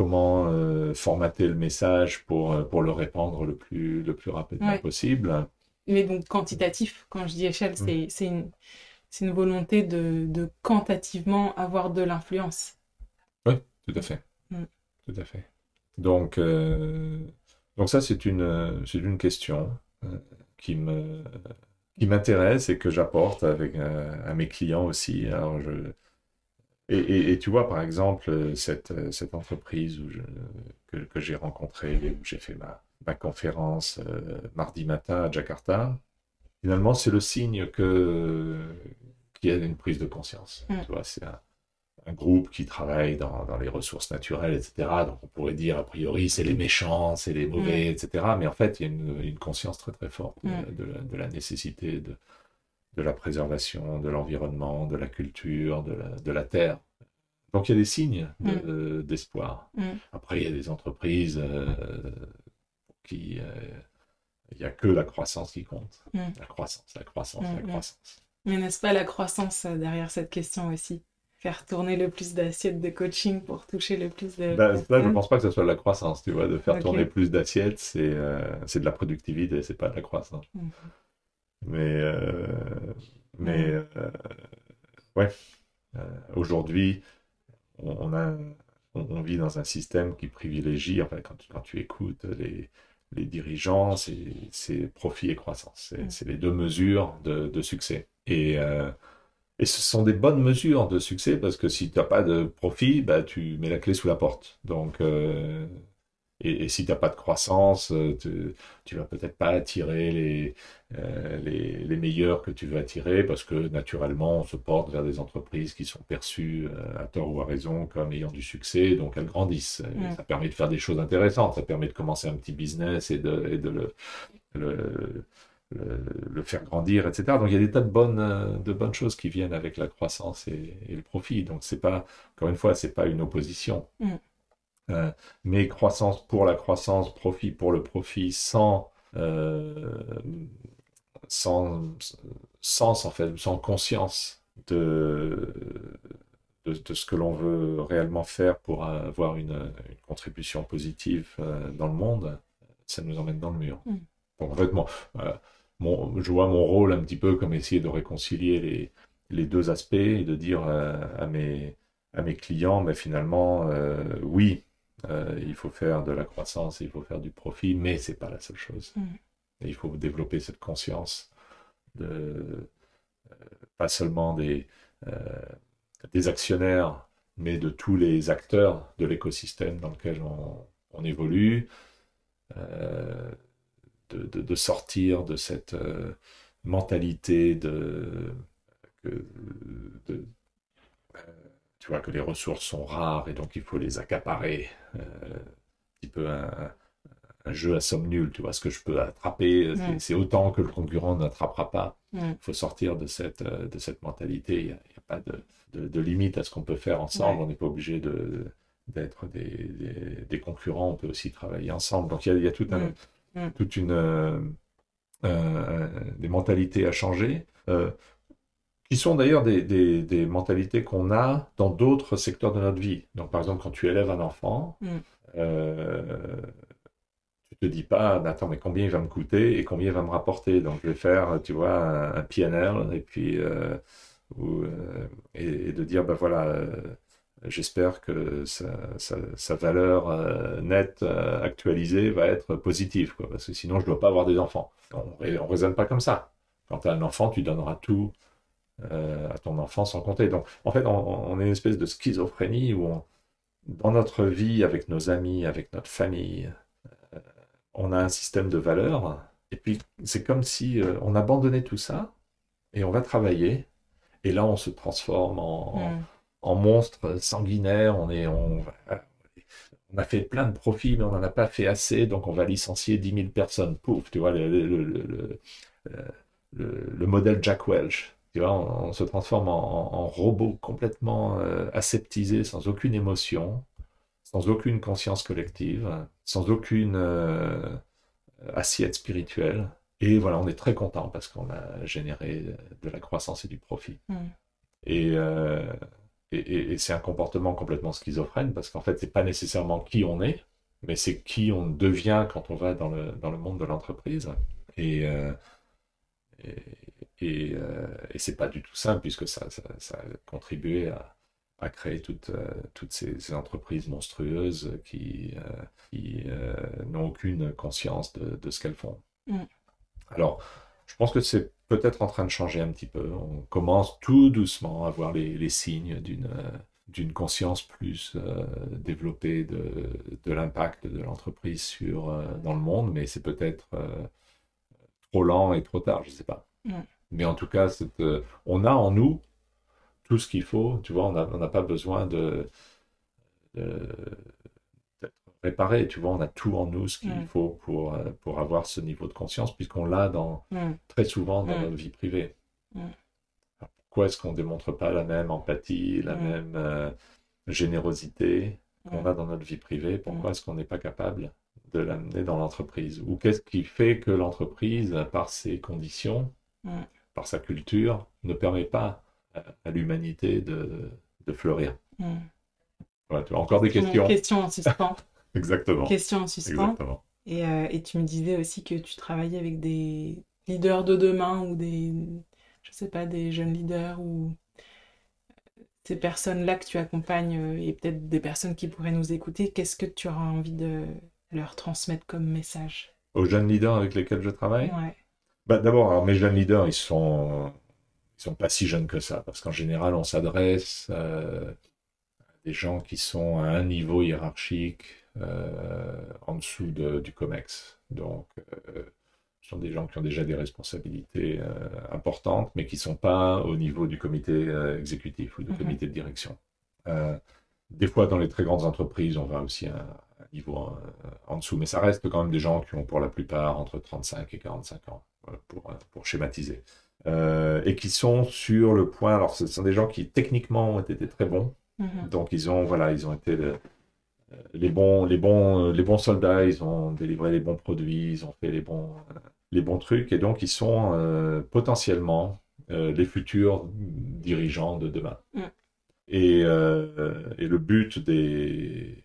comment euh, formater le message pour, euh, pour le répandre le plus, le plus rapidement possible. Mais donc quantitatif, quand je dis échelle, mm. c'est une, une, volonté de, de, quantitativement avoir de l'influence. Oui, tout à fait. Mm. Tout à fait. Donc, euh, donc ça, c'est une, une question qui me qui m'intéresse et que j'apporte avec à mes clients aussi. Alors, je, et, tu vois, par exemple, cette, cette entreprise où que, j'ai rencontrée, où j'ai fait ma, ma conférence euh, mardi matin à Jakarta, finalement, c'est le signe que qu'il y a une prise de conscience. Mm. Tu vois, c'est un, un, groupe qui travaille dans, dans, les ressources naturelles, etc. Donc, on pourrait dire, a priori, c'est les méchants, c'est les mauvais, mm. etc. Mais en fait, il y a une, une conscience très, très forte de, mm. la nécessité de de la préservation de l'environnement, de la culture, de la, de la terre. Donc il y a des signes mm. d'espoir. Mm. Après, il y a des entreprises euh, qui... Euh, il n'y a que la croissance qui compte. Mm. La croissance, la croissance, la croissance. Mais n'est-ce pas la croissance euh, derrière cette question aussi? Faire tourner le plus d'assiettes de coaching pour toucher le plus de... Ben, je ne pense pas que ce soit de la croissance, tu vois. De faire tourner plus d'assiettes, c'est de la productivité, c'est pas de la croissance. Mais, euh, mais euh, ouais, euh, aujourd'hui, on, a, on, vit dans un système qui privilégie, enfin, quand, quand tu écoutes les, les dirigeants, c'est profit et croissance. C'est les deux mesures de, de succès. Et, et ce sont des bonnes mesures de succès parce que si tu n'as pas de profit, bah, tu mets la clé sous la porte. Donc, et, si tu n'as pas de croissance, euh, tu, ne vas peut-être pas attirer euh, les, les, meilleurs que tu veux attirer parce que naturellement, on se porte vers des entreprises qui sont perçues euh, à tort ou à raison comme ayant du succès, donc elles grandissent. Ça permet de faire des choses intéressantes, ça permet de commencer un petit business et de, et de le, le, faire grandir, etc. Donc il y a des tas de bonnes, de bonnes choses qui viennent avec la croissance et, le profit. Donc c'est pas, encore une fois, c'est pas une opposition. Mm. Euh, mais croissance pour la croissance, profit pour le profit, sans, euh, sans sens, en fait, sans conscience de, de, ce que l'on veut réellement faire pour avoir une, contribution positive euh, dans le monde, ça nous emmène dans le mur. Mm. Fait, mon, je vois mon rôle un petit peu comme essayer de réconcilier les, les deux aspects et de dire à, mes, à mes clients, mais finalement, oui, il faut faire de la croissance, il faut faire du profit, mais c'est pas la seule chose. Mm. il faut développer cette conscience de pas seulement des, des actionnaires, mais de tous les acteurs de l'écosystème dans lequel on, évolue, de, sortir de cette mentalité de, de, tu vois, que les ressources sont rares et donc il faut les accaparer. Euh, un petit peu un, jeu à somme nulle, tu vois, ce que je peux attraper, c'est autant que le concurrent n'attrapera pas. Il faut sortir de cette, euh, de cette mentalité. Il n'y a, pas de, de, limite à ce qu'on peut faire ensemble. On n'est pas obligé de d'être des, des, concurrents, on peut aussi travailler ensemble. Donc il y a, il y a tout un, toute une, euh, des mentalités à changer qui sont d'ailleurs des, des, mentalités qu'on a dans d'autres secteurs de notre vie. Donc, par exemple, quand tu élèves un enfant, mm. euh, tu te dis pas, attends, mais combien il va me coûter et combien il va me rapporter? Donc, je vais faire, tu vois, un, PNL et puis, euh, ou, euh, et, de dire, ben voilà, euh, j'espère que sa, valeur nette actualisée va être positive, parce que sinon, je dois pas avoir des enfants. On ne raisonne pas comme ça. Quand tu as un enfant, tu donneras tout euh, à ton enfant sans compter. Donc, en fait, on, est une espèce de schizophrénie où, dans notre vie, avec nos amis, avec notre famille, euh, on a un système de valeurs. Et puis, c'est comme si euh, on abandonnait tout ça et on va travailler. Et là, on se transforme en, en, monstre sanguinaire. On, est, on, on, a fait plein de profits, mais on n'en a pas fait assez. Donc, on va licencier 10 000 personnes. Pouf, tu vois, le, le, le modèle Jack Welch. Tu vois, on, se transforme en, robot complètement euh, aseptisé, sans aucune émotion, sans aucune conscience collective, sans aucune euh, assiette spirituelle. Et voilà, on est très content parce qu'on a généré de la croissance et du profit. Mm. Euh, et, et, c'est un comportement complètement schizophrène parce qu'en fait, c'est pas nécessairement qui on est, mais c'est qui on devient quand on va dans le, dans le monde de l'entreprise. Et, et, euh, et c'est pas du tout simple puisque ça, ça, a contribué à, à créer toutes, euh, toutes ces, entreprises monstrueuses qui, euh, qui n'ont aucune conscience de, de ce qu'elles font. Mm. Alors, je pense que c'est peut-être en train de changer un petit peu. On commence tout doucement à voir les, les signes d'une d'une conscience plus développée de, de l'impact de l'entreprise sur dans le monde, mais c'est peut-être trop lent et trop tard, je ne sais pas. Mais en tout cas, euh, on a en nous tout ce qu'il faut. Tu vois, on n'a pas besoin de, réparé. Tu vois, on a tout en nous ce qu'il mm. faut pour, euh, pour avoir ce niveau de conscience, puisqu'on l'a dans, mm. très souvent dans notre vie privée. pourquoi est-ce qu'on ne démontre pas la même empathie, la même euh, générosité qu'on a dans notre vie privée? Pourquoi est-ce qu'on n'est pas capable de l'amener dans l'entreprise? Ou qu'est-ce qui fait que l'entreprise, par ses conditions, par sa culture, ne permet pas à, l'humanité de, de, fleurir? Mm. encore des questions. Question en suspens. Exactement. Question en suspens. Et, euh, et, tu me disais aussi que tu travaillais avec des leaders de demain ou des, je sais pas, des jeunes leaders ou ces personnes-là que tu accompagnes euh, et peut-être des personnes qui pourraient nous écouter. Qu'est-ce que tu auras envie de leur transmettre comme message? Aux jeunes leaders avec lesquels je travaille? Ouais. Bah, D'abord, mes jeunes leaders, ils sont, ils sont pas si jeunes que ça, parce qu'en général, on s'adresse euh, à des gens qui sont à un niveau hiérarchique euh, en dessous de, du COMEX. Donc, euh, ce sont des gens qui ont déjà des responsabilités importantes, mais qui ne sont pas au niveau du comité exécutif ou du mhm. comité de direction. des fois, dans les très grandes entreprises, on va aussi à un niveau en dessous, mais ça reste quand même des gens qui ont pour la plupart entre 35 et 45 ans pour, pour schématiser. Euh, et qui sont sur le point. Alors, ce sont des gens qui techniquement ont été très bons. Mhm. Donc, ils ont, voilà, ils ont été les bons, les bons, les bons soldats. Ils ont délivré les bons produits. Ils ont fait les bons, les bons trucs. Et donc, ils sont euh, potentiellement euh, les futurs dirigeants de demain. Mhm. Et, et, le but des,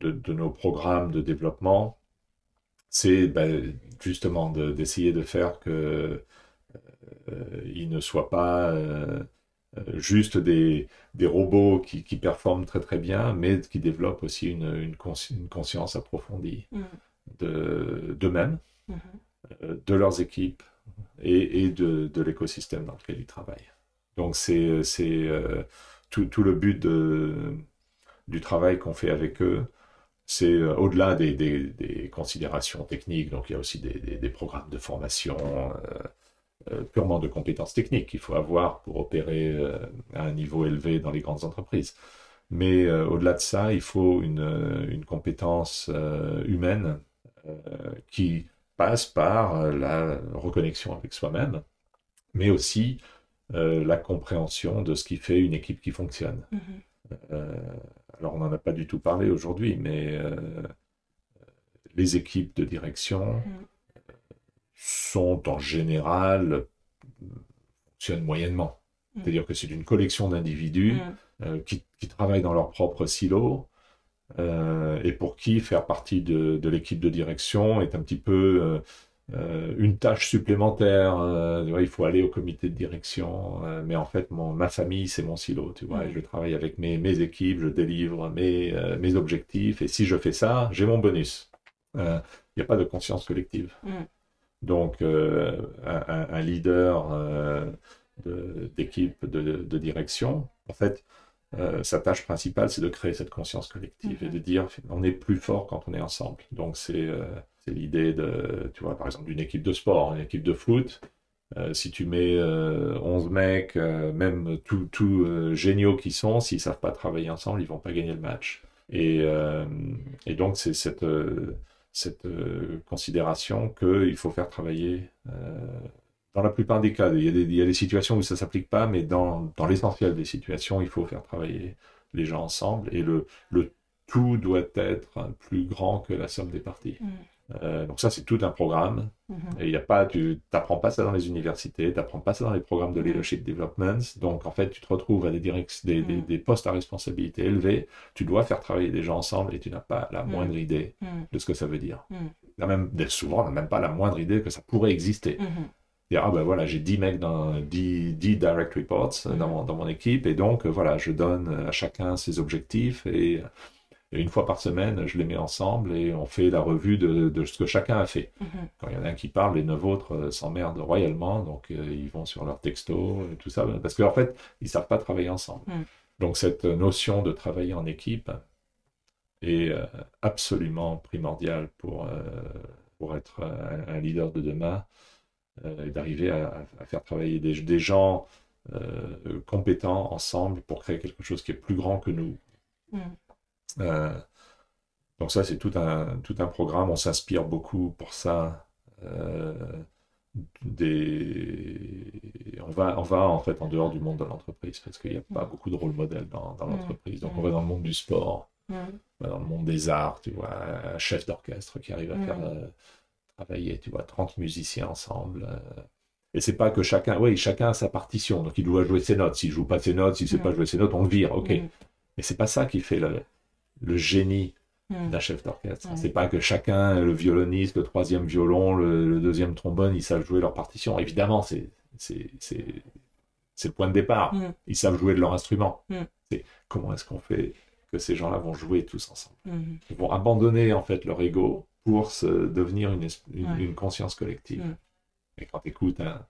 de, de, nos programmes de développement, c'est ben, justement d'essayer de, faire que euh, ne soient pas euh, juste des, des robots qui, qui, performent très très bien, mais qui développent aussi une, une, conscience approfondie mm. de d'eux-mêmes, mm-hmm. de leurs équipes et, et de, de l'écosystème dans lequel ils travaillent. Donc c'est tout, tout, le but de, du travail qu'on fait avec eux, c'est euh, au-delà des, des, considérations techniques, donc il y a aussi des, des programmes de formation euh, euh, purement de compétences techniques qu'il faut avoir pour opérer à un niveau élevé dans les grandes entreprises. Mais au-delà de ça, il faut une, une compétence humaine qui passe par la reconnexion avec soi-même, mais aussi la compréhension de ce qui fait une équipe qui fonctionne. Mm-hmm alors on n'en a pas du tout parlé aujourd'hui, mais euh, les équipes de direction mm. Sont en général, fonctionnent moyennement. Mm. C'est-à-dire que c'est une collection d'individus mm. euh, qui, travaillent dans leur propre silo euh, et pour qui faire partie de, de l'équipe de direction est un petit peu euh, une tâche supplémentaire. Euh, il faut aller au comité de direction. Euh, mais en fait, mon, ma famille, c'est mon silo. Tu vois, je travaille avec mes, mes équipes, je délivre mes, mes objectifs. Et si je fais ça, j'ai mon bonus. Il n'y a pas de conscience collective. Donc, un, un, leader d'équipe de, de, direction, en fait, sa tâche principale, c'est de créer cette conscience collective et de dire on est plus fort quand on est ensemble. Donc, c'est l'idée de, tu vois, par exemple, d'une équipe de sport, une équipe de foot. Euh, si tu mets 11 euh, mecs, euh, même tout, tout géniaux qui sont, s'ils savent pas travailler ensemble, ils vont pas gagner le match. Et, et donc, c'est cette, cette considération qu'il faut faire travailler dans la plupart des cas. Il y a des, situations où ça s'applique pas, mais dans, l'essentiel des situations, il faut faire travailler les gens ensemble. Et le, tout doit être plus grand que la somme des parties. Mm. Euh, donc ça, c'est tout un programme. Et il y a pas, tu n'apprends pas ça dans les universités, tu n'apprends pas ça dans les programmes de mhm. leadership development. Donc en fait, tu te retrouves à des, directs, des, des, mhm. des, postes à responsabilité élevés. Tu dois faire travailler des gens ensemble et tu n'as pas la moindre idée de ce que ça veut dire. même, souvent, on n'a même pas la moindre idée que ça pourrait exister. Dire, ah ben voilà, j'ai 10 mecs dans 10, 10 direct reports dans, mon, dans mon équipe et donc voilà, je donne à chacun ses objectifs et et une fois par semaine, je les mets ensemble et on fait la revue de, ce que chacun a fait. Mhm. Quand il y en a un qui parle, les neuf autres euh, s'emmerdent royalement, donc euh, ils vont sur leur texto et tout ça, parce qu'en fait, ils savent pas travailler ensemble. Mhm. Donc cette notion de travailler en équipe est euh, absolument primordiale pour, pour être un, leader de demain et d'arriver à, faire travailler des, des gens compétents ensemble pour créer quelque chose qui est plus grand que nous. Mhm. Euh, donc ça, c'est tout un, tout un programme. On s'inspire beaucoup pour ça. Euh, des... on, va, on va en fait en dehors du monde de l'entreprise parce qu'il n'y a pas mm. beaucoup de rôle modèle dans, dans mm. l'entreprise. Donc on va dans le monde du sport, mm. dans le monde des arts, tu vois, un chef d'orchestre qui arrive à faire euh, travailler, tu vois, 30 musiciens ensemble. et c'est pas que chacun, oui, chacun a sa partition, donc il doit jouer ses notes. S'il joue pas ses notes, s'il sait pas jouer ses notes, on le vire, ok. Mais c'est pas ça qui fait le, le génie hmm. d'un chef d'orchestre. C'est pas que chacun, le violoniste, le troisième violon, le, deuxième trombone, ils savent jouer leur partition. Évidemment, c'est le point de départ. Hmm. Ils savent jouer de leur instrument. Hmm. C'est comment est-ce qu'on fait que ces gens-là vont jouer tous ensemble? Ils vont abandonner en fait leur ego pour se devenir une, une, conscience collective. Et quand tu écoutes un,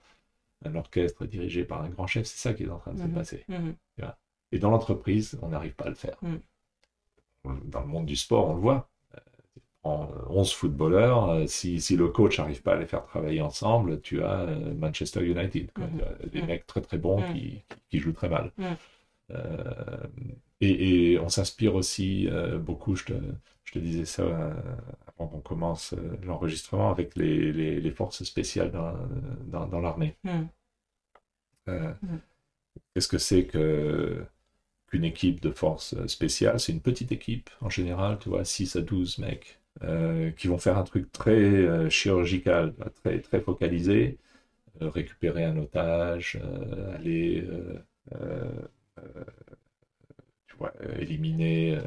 un, orchestre dirigé par un grand chef, c'est ça qui est en train de se passer. Et dans l'entreprise, on n'arrive pas à le faire dans le monde du sport, on le voit. En 11 footballeurs, euh, si, si le coach n'arrive pas à les faire travailler ensemble, tu as euh, Manchester United, mm-hmm. des mecs très très bons mm-hmm. qui, qui, jouent très mal. Euh, et, et, on s'inspire aussi beaucoup, je te, je te, disais ça avant qu'on commence l'enregistrement, avec les, les, les, forces spéciales dans, dans, dans l'armée. Qu'est-ce que c'est que qu'une équipe de force spéciale, c'est une petite équipe en général, tu vois, 6 à 12 mecs, euh, qui vont faire un truc très euh, chirurgical, très, très focalisé, euh, récupérer un otage, aller tu vois, éliminer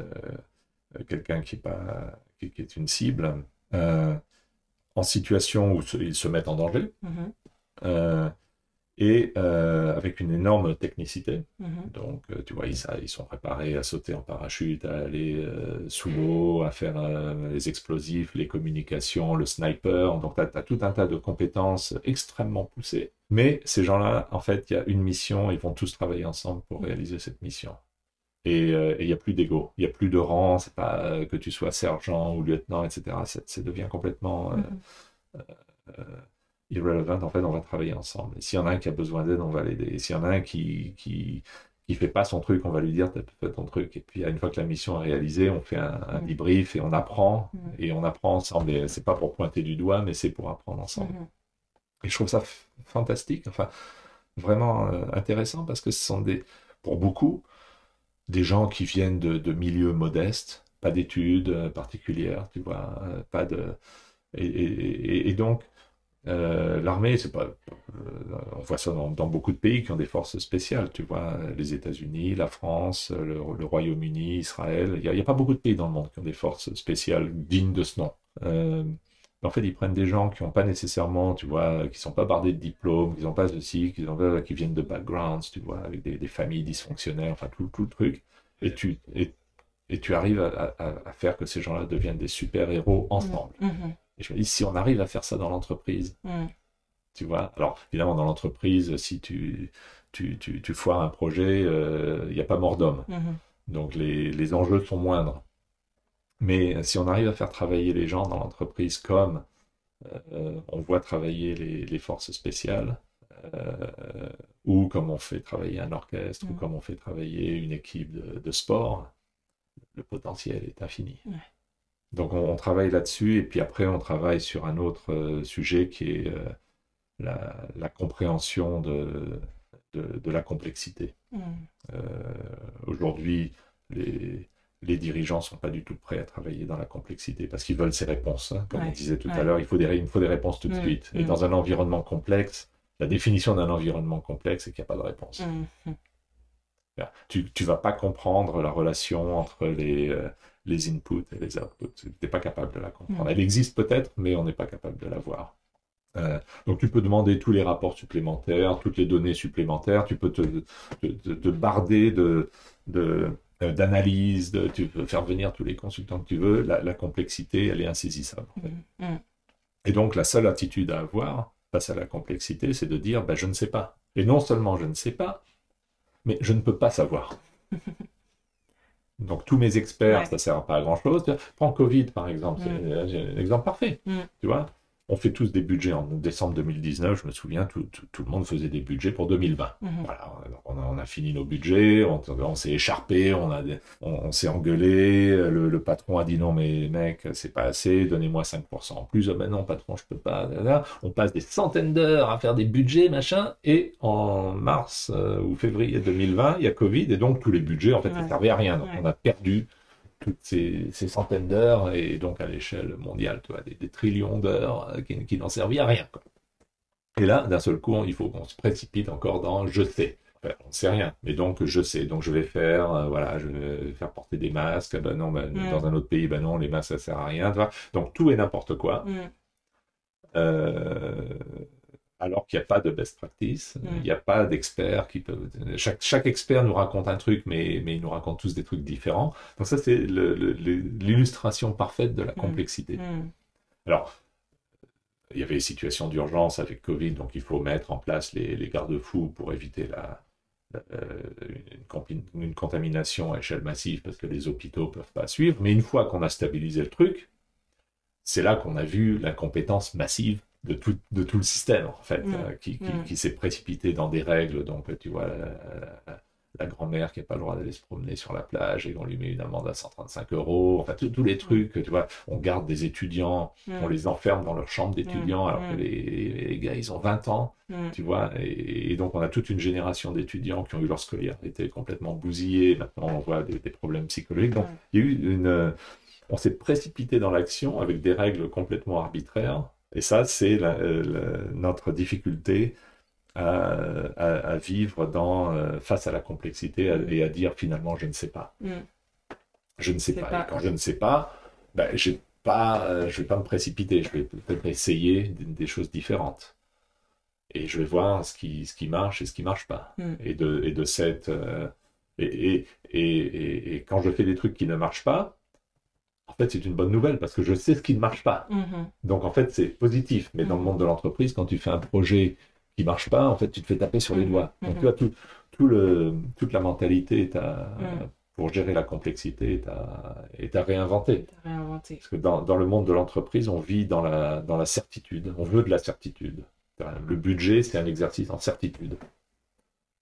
quelqu'un qui, est pas, qui, est une cible, en situation où ils se mettent en danger. Mm-hmm. Et euh, avec une énorme technicité. Mhm. Donc, euh, tu vois, ils, sont préparés à sauter en parachute, à aller euh, sous l'eau, à faire euh, les explosifs, les communications, le sniper. Donc, tu as, tout un tas de compétences extrêmement poussées. Mais ces gens-là, en fait, il y a une mission, ils vont tous travailler ensemble pour réaliser cette mission. Et il n'y a plus d'ego, il n'y a plus de rang, c'est pas que tu sois sergent ou lieutenant, etc. Ça, ça devient complètement... irrelevant, en fait, on va travailler ensemble. Et s'il y en a un qui a besoin d'aide, on va l'aider. Et s'il y en a un qui, qui, qui fait pas son truc, on va lui dire, t'as fait ton truc. Et puis, une fois que la mission est réalisée, on fait un, un Mm. debrief et on apprend. Mm. Et on apprend ensemble. Et c'est pas pour pointer du doigt, mais c'est pour apprendre ensemble. Mhm. Et je trouve ça fantastique, enfin, vraiment euh, intéressant parce que ce sont des, pour beaucoup, des gens qui viennent de, de milieux modestes, pas d'études euh, particulières, tu vois, euh, pas de. Et, et- et- et donc, euh, l'armée, c'est pas. euh, on voit ça dans, beaucoup de pays qui ont des forces spéciales, tu vois, les États-Unis, la France, le, Royaume-Uni, Israël. Il n'y a, pas beaucoup de pays dans le monde qui ont des forces spéciales dignes de ce nom. Euh, en fait, ils prennent des gens qui n'ont pas nécessairement, tu vois, qui sont pas bardés de diplômes, qui n'ont pas ceci, qui, qui viennent de backgrounds, tu vois, avec des, familles dysfonctionnelles, enfin tout, tout le truc. Et tu, arrives à, faire que ces gens-là deviennent des super-héros ensemble. Mhm. Et je me dis, si on arrive à faire ça dans l'entreprise, Mhm. tu vois, alors évidemment, dans l'entreprise, si tu, tu, tu, tu foires un projet, euh, il n'y a pas mort d'homme. Mhm. Donc les, les enjeux sont moindres. Mais si on arrive à faire travailler les gens dans l'entreprise comme euh, on voit travailler les, les forces spéciales, euh, ou comme on fait travailler un orchestre, ou Mm. comme on fait travailler une équipe de, de sport, le potentiel est infini. Ouais. Donc on, on travaille là-dessus, et puis après on travaille sur un autre euh, sujet qui est euh, la, la compréhension de, de, de la complexité. Mhm. Euh, Aujourd'hui, les, les dirigeants sont pas du tout prêts à travailler dans la complexité parce qu'ils veulent ces réponses. hein. Comme on disait tout à l'heure, il faut des, il faut des réponses tout de Mm, suite. Et mm. dans un environnement complexe, la définition d'un environnement complexe, c'est qu'il n'y a pas de réponse. Tu ne vas pas comprendre la relation entre les, les inputs et les outputs. Tu n'es pas capable de la comprendre. Mm. Elle existe peut-être, mais on n'est pas capable de la voir. Euh, donc tu peux demander tous les rapports supplémentaires, toutes les données supplémentaires, tu peux te, te, te- te barder de, euh, d'analyse, de, tu peux faire venir tous les consultants que tu veux, la, la complexité, elle est insaisissable. en fait. Mhm. Et donc la seule attitude à avoir face à la complexité, c'est de dire bah, je ne sais pas. Et non seulement je ne sais pas, mais je ne peux pas savoir. <laughs> Donc tous mes experts, Ouais. ça sert pas à grand chose. Prends Covid par exemple, c'est Mm. euh, un exemple parfait. Mm. Tu vois, on fait tous des budgets en décembre 2019. Je me souviens, tout, tout- tout le monde faisait des budgets pour 2020. Mhm. Voilà, on a, on a fini nos budgets, on, on s'est écharpé, on, a, on, on s'est engueulé, le, le patron a dit non mais mec, c'est pas assez, donnez-moi 5% en plus, ah ben non patron, je peux pas, là, là. on passe des centaines d'heures à faire des budgets, machin, et en mars euh, ou février 2020, il y a Covid, et donc tous les budgets, en fait, Ouais. servait à rien, donc Ouais. on a perdu toutes ces, ces centaines d'heures, et donc à l'échelle mondiale, tu vois, des, des trillions d'heures euh, qui, qui n'ont servi à rien, quoi. Et là, d'un seul coup, il faut qu'on se précipite encore dans je sais. Enfin, on ne sait rien, mais donc je sais. Donc je vais faire, euh, voilà, je vais faire porter des masques. Ben non, ben, Mm. dans un autre pays, ben non, les masques ça sert à rien. tu vois. Donc tout et n'importe quoi. Mhm. Euh, alors qu'il n'y a pas de best practice, Mm. il n'y a pas d'experts qui peuvent. Chaque, chaque expert nous raconte un truc, mais, mais ils nous racontent tous des trucs différents. Donc ça, c'est l'illustration parfaite de la Mm. complexité. Mhm. Alors, il y avait des situations d'urgence avec Covid, donc il faut mettre en place les, les garde-fous pour éviter la, la- euh, une, une contamination à échelle massive parce que les hôpitaux ne peuvent pas suivre. Mais une fois qu'on a stabilisé le truc, c'est là qu'on a vu l'incompétence massive de tout, de tout le système, en fait, Mm. euh, qui, qui- Mm. qui s'est précipité dans des règles. Donc, tu vois, la, la- la grand-mère qui n'a pas le droit d'aller se promener sur la plage et on lui met une amende à 135 euros. Enfin, tous les trucs, tu vois, on garde des étudiants on les enferme dans leur chambre d'étudiants Mm, alors mm. que les, les gars ils ont 20 ans, tu vois, et, et donc on a toute une génération d'étudiants qui ont eu leur scolarité complètement bousillée, maintenant on voit des, des problèmes psychologiques, donc il y a eu une... On s'est précipité dans l'action avec des règles complètement arbitraires, et ça c'est la- la- notre difficulté à, à- à vivre dans, euh, face à la complexité Mm. et à dire finalement je ne sais pas. Mhm. Je ne sais pas. pas- Et quand je ne sais pas, ben, euh, je vais pas me précipiter. Je vais peut-être essayer des, des choses différentes. et je vais voir ce qui, ce qui marche et ce qui marche pas. Mm. Et, de, et de cette. euh, et, et, et, et- et quand je fais des trucs qui ne marchent pas, en fait, c'est une bonne nouvelle parce que je sais ce qui ne marche pas. Mhm. Donc, en fait, c'est positif. Mais dans le Mhm. monde de l'entreprise, quand tu fais un projet qui marche pas, en fait, tu te fais taper sur les Mhm. doigts. Donc, tu vois, tout, tout le, toute la mentalité est à- pour gérer la complexité est à, est à réinventer. T'as réinventé. Parce que dans, dans le monde de l'entreprise, on vit dans la, dans la certitude. On veut de la certitude. Le budget, c'est un exercice en certitude.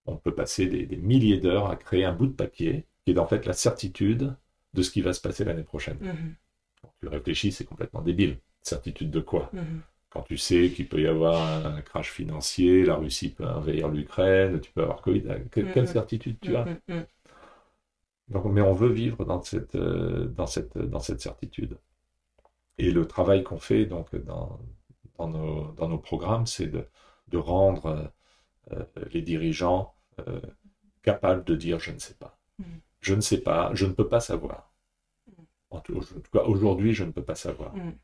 On peut passer des, des milliers d'heures à créer un bout de papier qui est en fait la certitude de ce qui va se passer l'année prochaine. Mhm. Quand tu réfléchis, c'est complètement débile. Certitude de quoi Mhm. Quand tu sais qu'il peut y avoir un crash financier, la Russie peut envahir l'Ukraine, tu peux avoir Covid, que- quelle Mhm. certitude tu as donc, mais on veut vivre dans cette, euh, dans cette, dans cette certitude. Et le travail qu'on fait donc, dans, dans, nos, dans nos programmes, c'est de, de rendre euh, les dirigeants euh, capables de dire je ne sais pas. Je ne sais pas, je ne peux pas savoir. En tout, cas, aujourd'hui, je ne peux pas savoir. Mhm.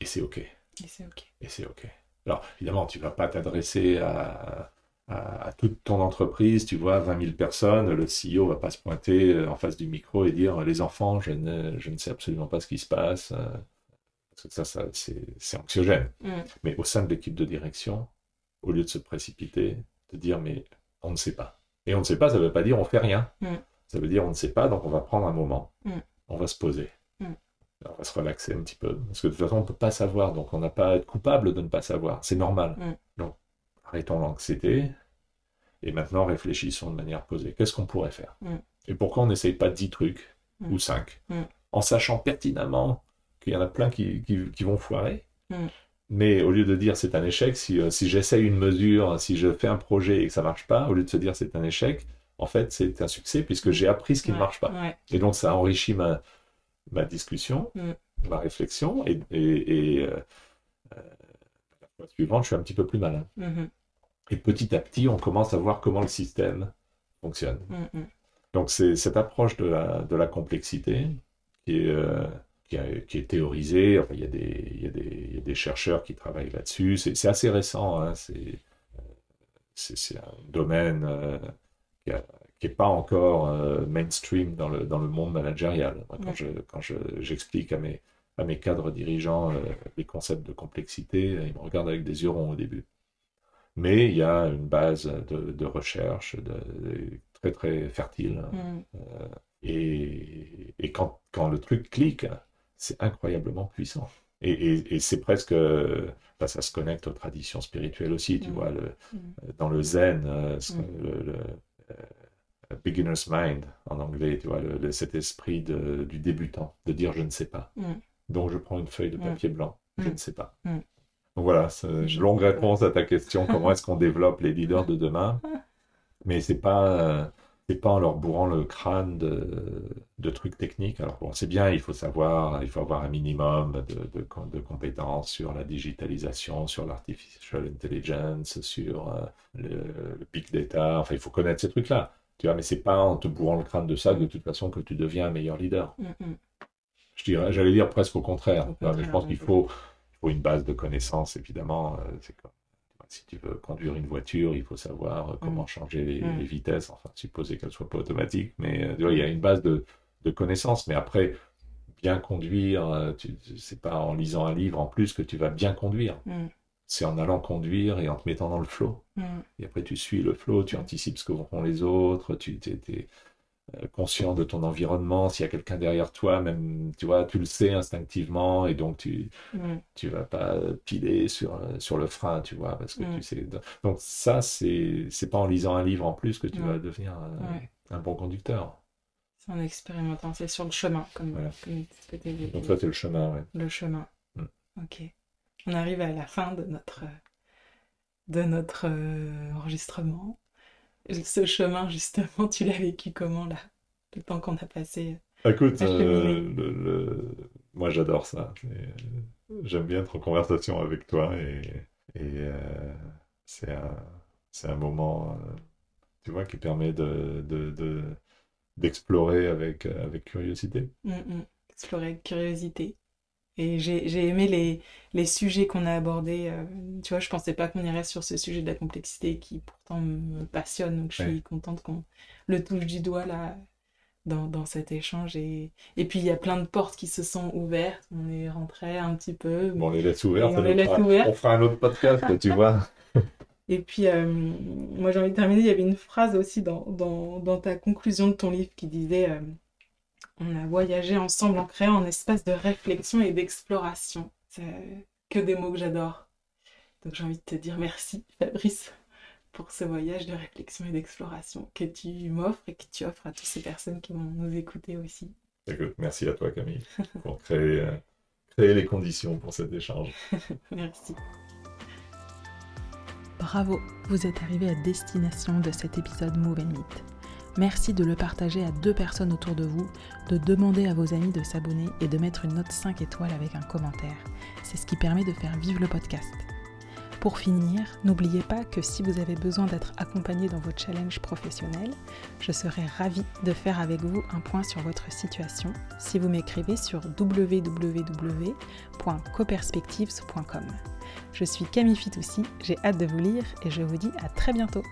Et c'est OK. Et c'est ok. Et c'est OK. Alors, évidemment, tu ne vas pas t'adresser à, à, à toute ton entreprise, tu vois, 20 000 personnes, le CEO ne va pas se pointer euh, en face du micro et dire Les enfants, je ne, je ne sais absolument pas ce qui se passe. euh, Parce que ça, ça c'est c'est anxiogène. Mhm. Mais au sein de l'équipe de direction, au lieu de se précipiter, de dire Mais on ne sait pas. Et on ne sait pas, ça ne veut pas dire on fait rien. Mm. Ça veut dire on ne sait pas, donc on va prendre un moment. Mm. On va se poser. Mm. On va se relaxer un petit peu. Parce que de toute façon, on ne peut pas savoir, donc on n'a pas à être coupable de ne pas savoir. C'est normal. Mm. Donc, arrêtons l'anxiété et maintenant réfléchissons de manière posée. Qu'est-ce qu'on pourrait faire? Mm. Et pourquoi on n'essaye pas 10 trucs ou 5 Mm. En sachant pertinemment qu'il y en a plein qui, qui- qui vont foirer. Mais au lieu de dire c'est un échec, si, euh, si j'essaye une mesure, si je fais un projet et que ça marche pas, au lieu de se dire c'est un échec, en fait c'est un succès puisque j'ai appris ce qui ne marche pas. Ouais. Et donc, ça enrichit ma, ma discussion, Mm. ma réflexion, et, et, et, euh, euh, la fois suivante, je suis un petit peu plus malin. Mhm. Et petit à petit, on commence à voir comment le système fonctionne. Mhm. Donc, c'est cette approche de la, de la complexité qui est, euh, qui, a- qui est théorisée. Enfin, il y a des, il y a des, il y a des chercheurs qui travaillent là-dessus. C'est assez récent. hein. C'est euh, c'est- un domaine qui n'est pas encore euh, mainstream dans le, dans le monde managérial. Quand Ouais. je, quand je, j'explique à mes, à mes cadres dirigeants euh, les concepts de complexité, ils me regardent avec des yeux ronds au début. Mais il y a une base de, de recherche de- de- très très fertile. Euh, et et quand, quand le truc clique, c'est incroyablement puissant. Et, et- et c'est presque, bah, ça se connecte aux traditions spirituelles aussi, tu Mm. vois, le, Mm. dans le zen, euh, Mm. le, euh, beginner's mind en anglais, tu vois, le- le- cet esprit de- du débutant, de dire je ne sais pas. Mm. Donc je prends une feuille de Mm. papier blanc, je Mm. ne sais pas. Donc voilà, longue réponse à ta question, comment est-ce qu'on développe les leaders de demain? <laughs> Mais c'est pas, euh, c'est pas en leur bourrant le crâne de, de trucs techniques. Alors bon, c'est bien, il faut savoir, il faut avoir un minimum de, de, com- de compétences sur la digitalisation, sur l'artificial intelligence, sur euh, le, le big data. Enfin, il faut connaître ces trucs-là. Tu vois, mais c'est pas en te bourrant le crâne de ça de toute façon que tu deviens un meilleur leader. Mhm. Je dirais, j'allais dire presque au contraire. Au mais je pense qu'il faut, il faut une base de connaissances, évidemment. euh, c'est comme, si tu veux conduire une voiture, il faut savoir euh, comment changer les, Mm. les vitesses, enfin, supposer qu'elles soient pas automatiques. Mais euh, tu vois, il y a une base de, de connaissances. Mais après, bien conduire, euh, c'est pas en lisant un livre en plus que tu vas bien conduire. Mhm. C'est en allant conduire et en te mettant dans le. Mhm. Et après, tu suis le flow, tu anticipes ce que font les autres, tu conscient de ton environnement. S'il y a quelqu'un derrière toi, même, tu vois, tu le sais instinctivement, et donc tu Mhm. tu vas pas piler sur, euh, sur le frein, tu vois, parce que Mm. tu sais. Donc ça, c'est c'est pas en lisant un livre en plus que tu vas devenir un, Ouais. un bon conducteur. C'est en expérimentant, c'est sur le chemin, comme, Voilà. comme ce que. Donc ça, c'est le chemin, ouais. Le chemin. Mm. Ok. On arrive à la fin de notre, de notre euh, enregistrement. Ce chemin, justement, tu l'as vécu comment, là Le temps qu'on a passé? Écoute, euh, le- le- moi j'adore ça. C'est- J'aime bien être en conversation avec toi et, et euh, c'est un, moment, euh, tu vois, qui permet de, de, de- d'explorer avec, avec curiosité. Mm, mm. explorer avec curiosité Et j'ai aimé les, les sujets qu'on a abordés. Euh, tu vois, je pensais pas qu'on irait sur ce sujet de la complexité qui pourtant me passionne. Donc je suis contente qu'on le touche du doigt là dans, dans cet échange. Et, et puis il y a plein de portes qui se sont ouvertes. On est rentré un petit peu. Bon, on les laisse ouvertes. On, les laisse ouvertes. on fera un autre podcast, tu vois. <laughs> Et puis, euh, moi j'ai envie de terminer, il y avait une phrase aussi dans, dans, dans ta conclusion de ton livre qui disait euh, On a voyagé ensemble en créant un espace de réflexion et d'exploration. C'est que des mots que j'adore. Donc j'ai envie de te dire merci Fabrice pour ce voyage de réflexion et d'exploration que tu m'offres et que tu offres à toutes ces personnes qui vont nous écouter aussi. merci à toi Camille pour créer, euh, créer les conditions pour cet échange. <laughs> merci. Bravo, vous êtes arrivé à destination de cet épisode Move and Meet. Merci de le partager à deux personnes autour de vous, de demander à vos amis de s'abonner et de mettre une note 5 étoiles avec un commentaire. C'est ce qui permet de faire vivre le podcast. Pour finir, n'oubliez pas que si vous avez besoin d'être accompagné dans vos challenges professionnels, je serai ravie de faire avec vous un point sur votre situation si vous m'écrivez sur www.coperspectives.com. Je suis Camille Fitoussi, j'ai hâte de vous lire et je vous dis à très bientôt.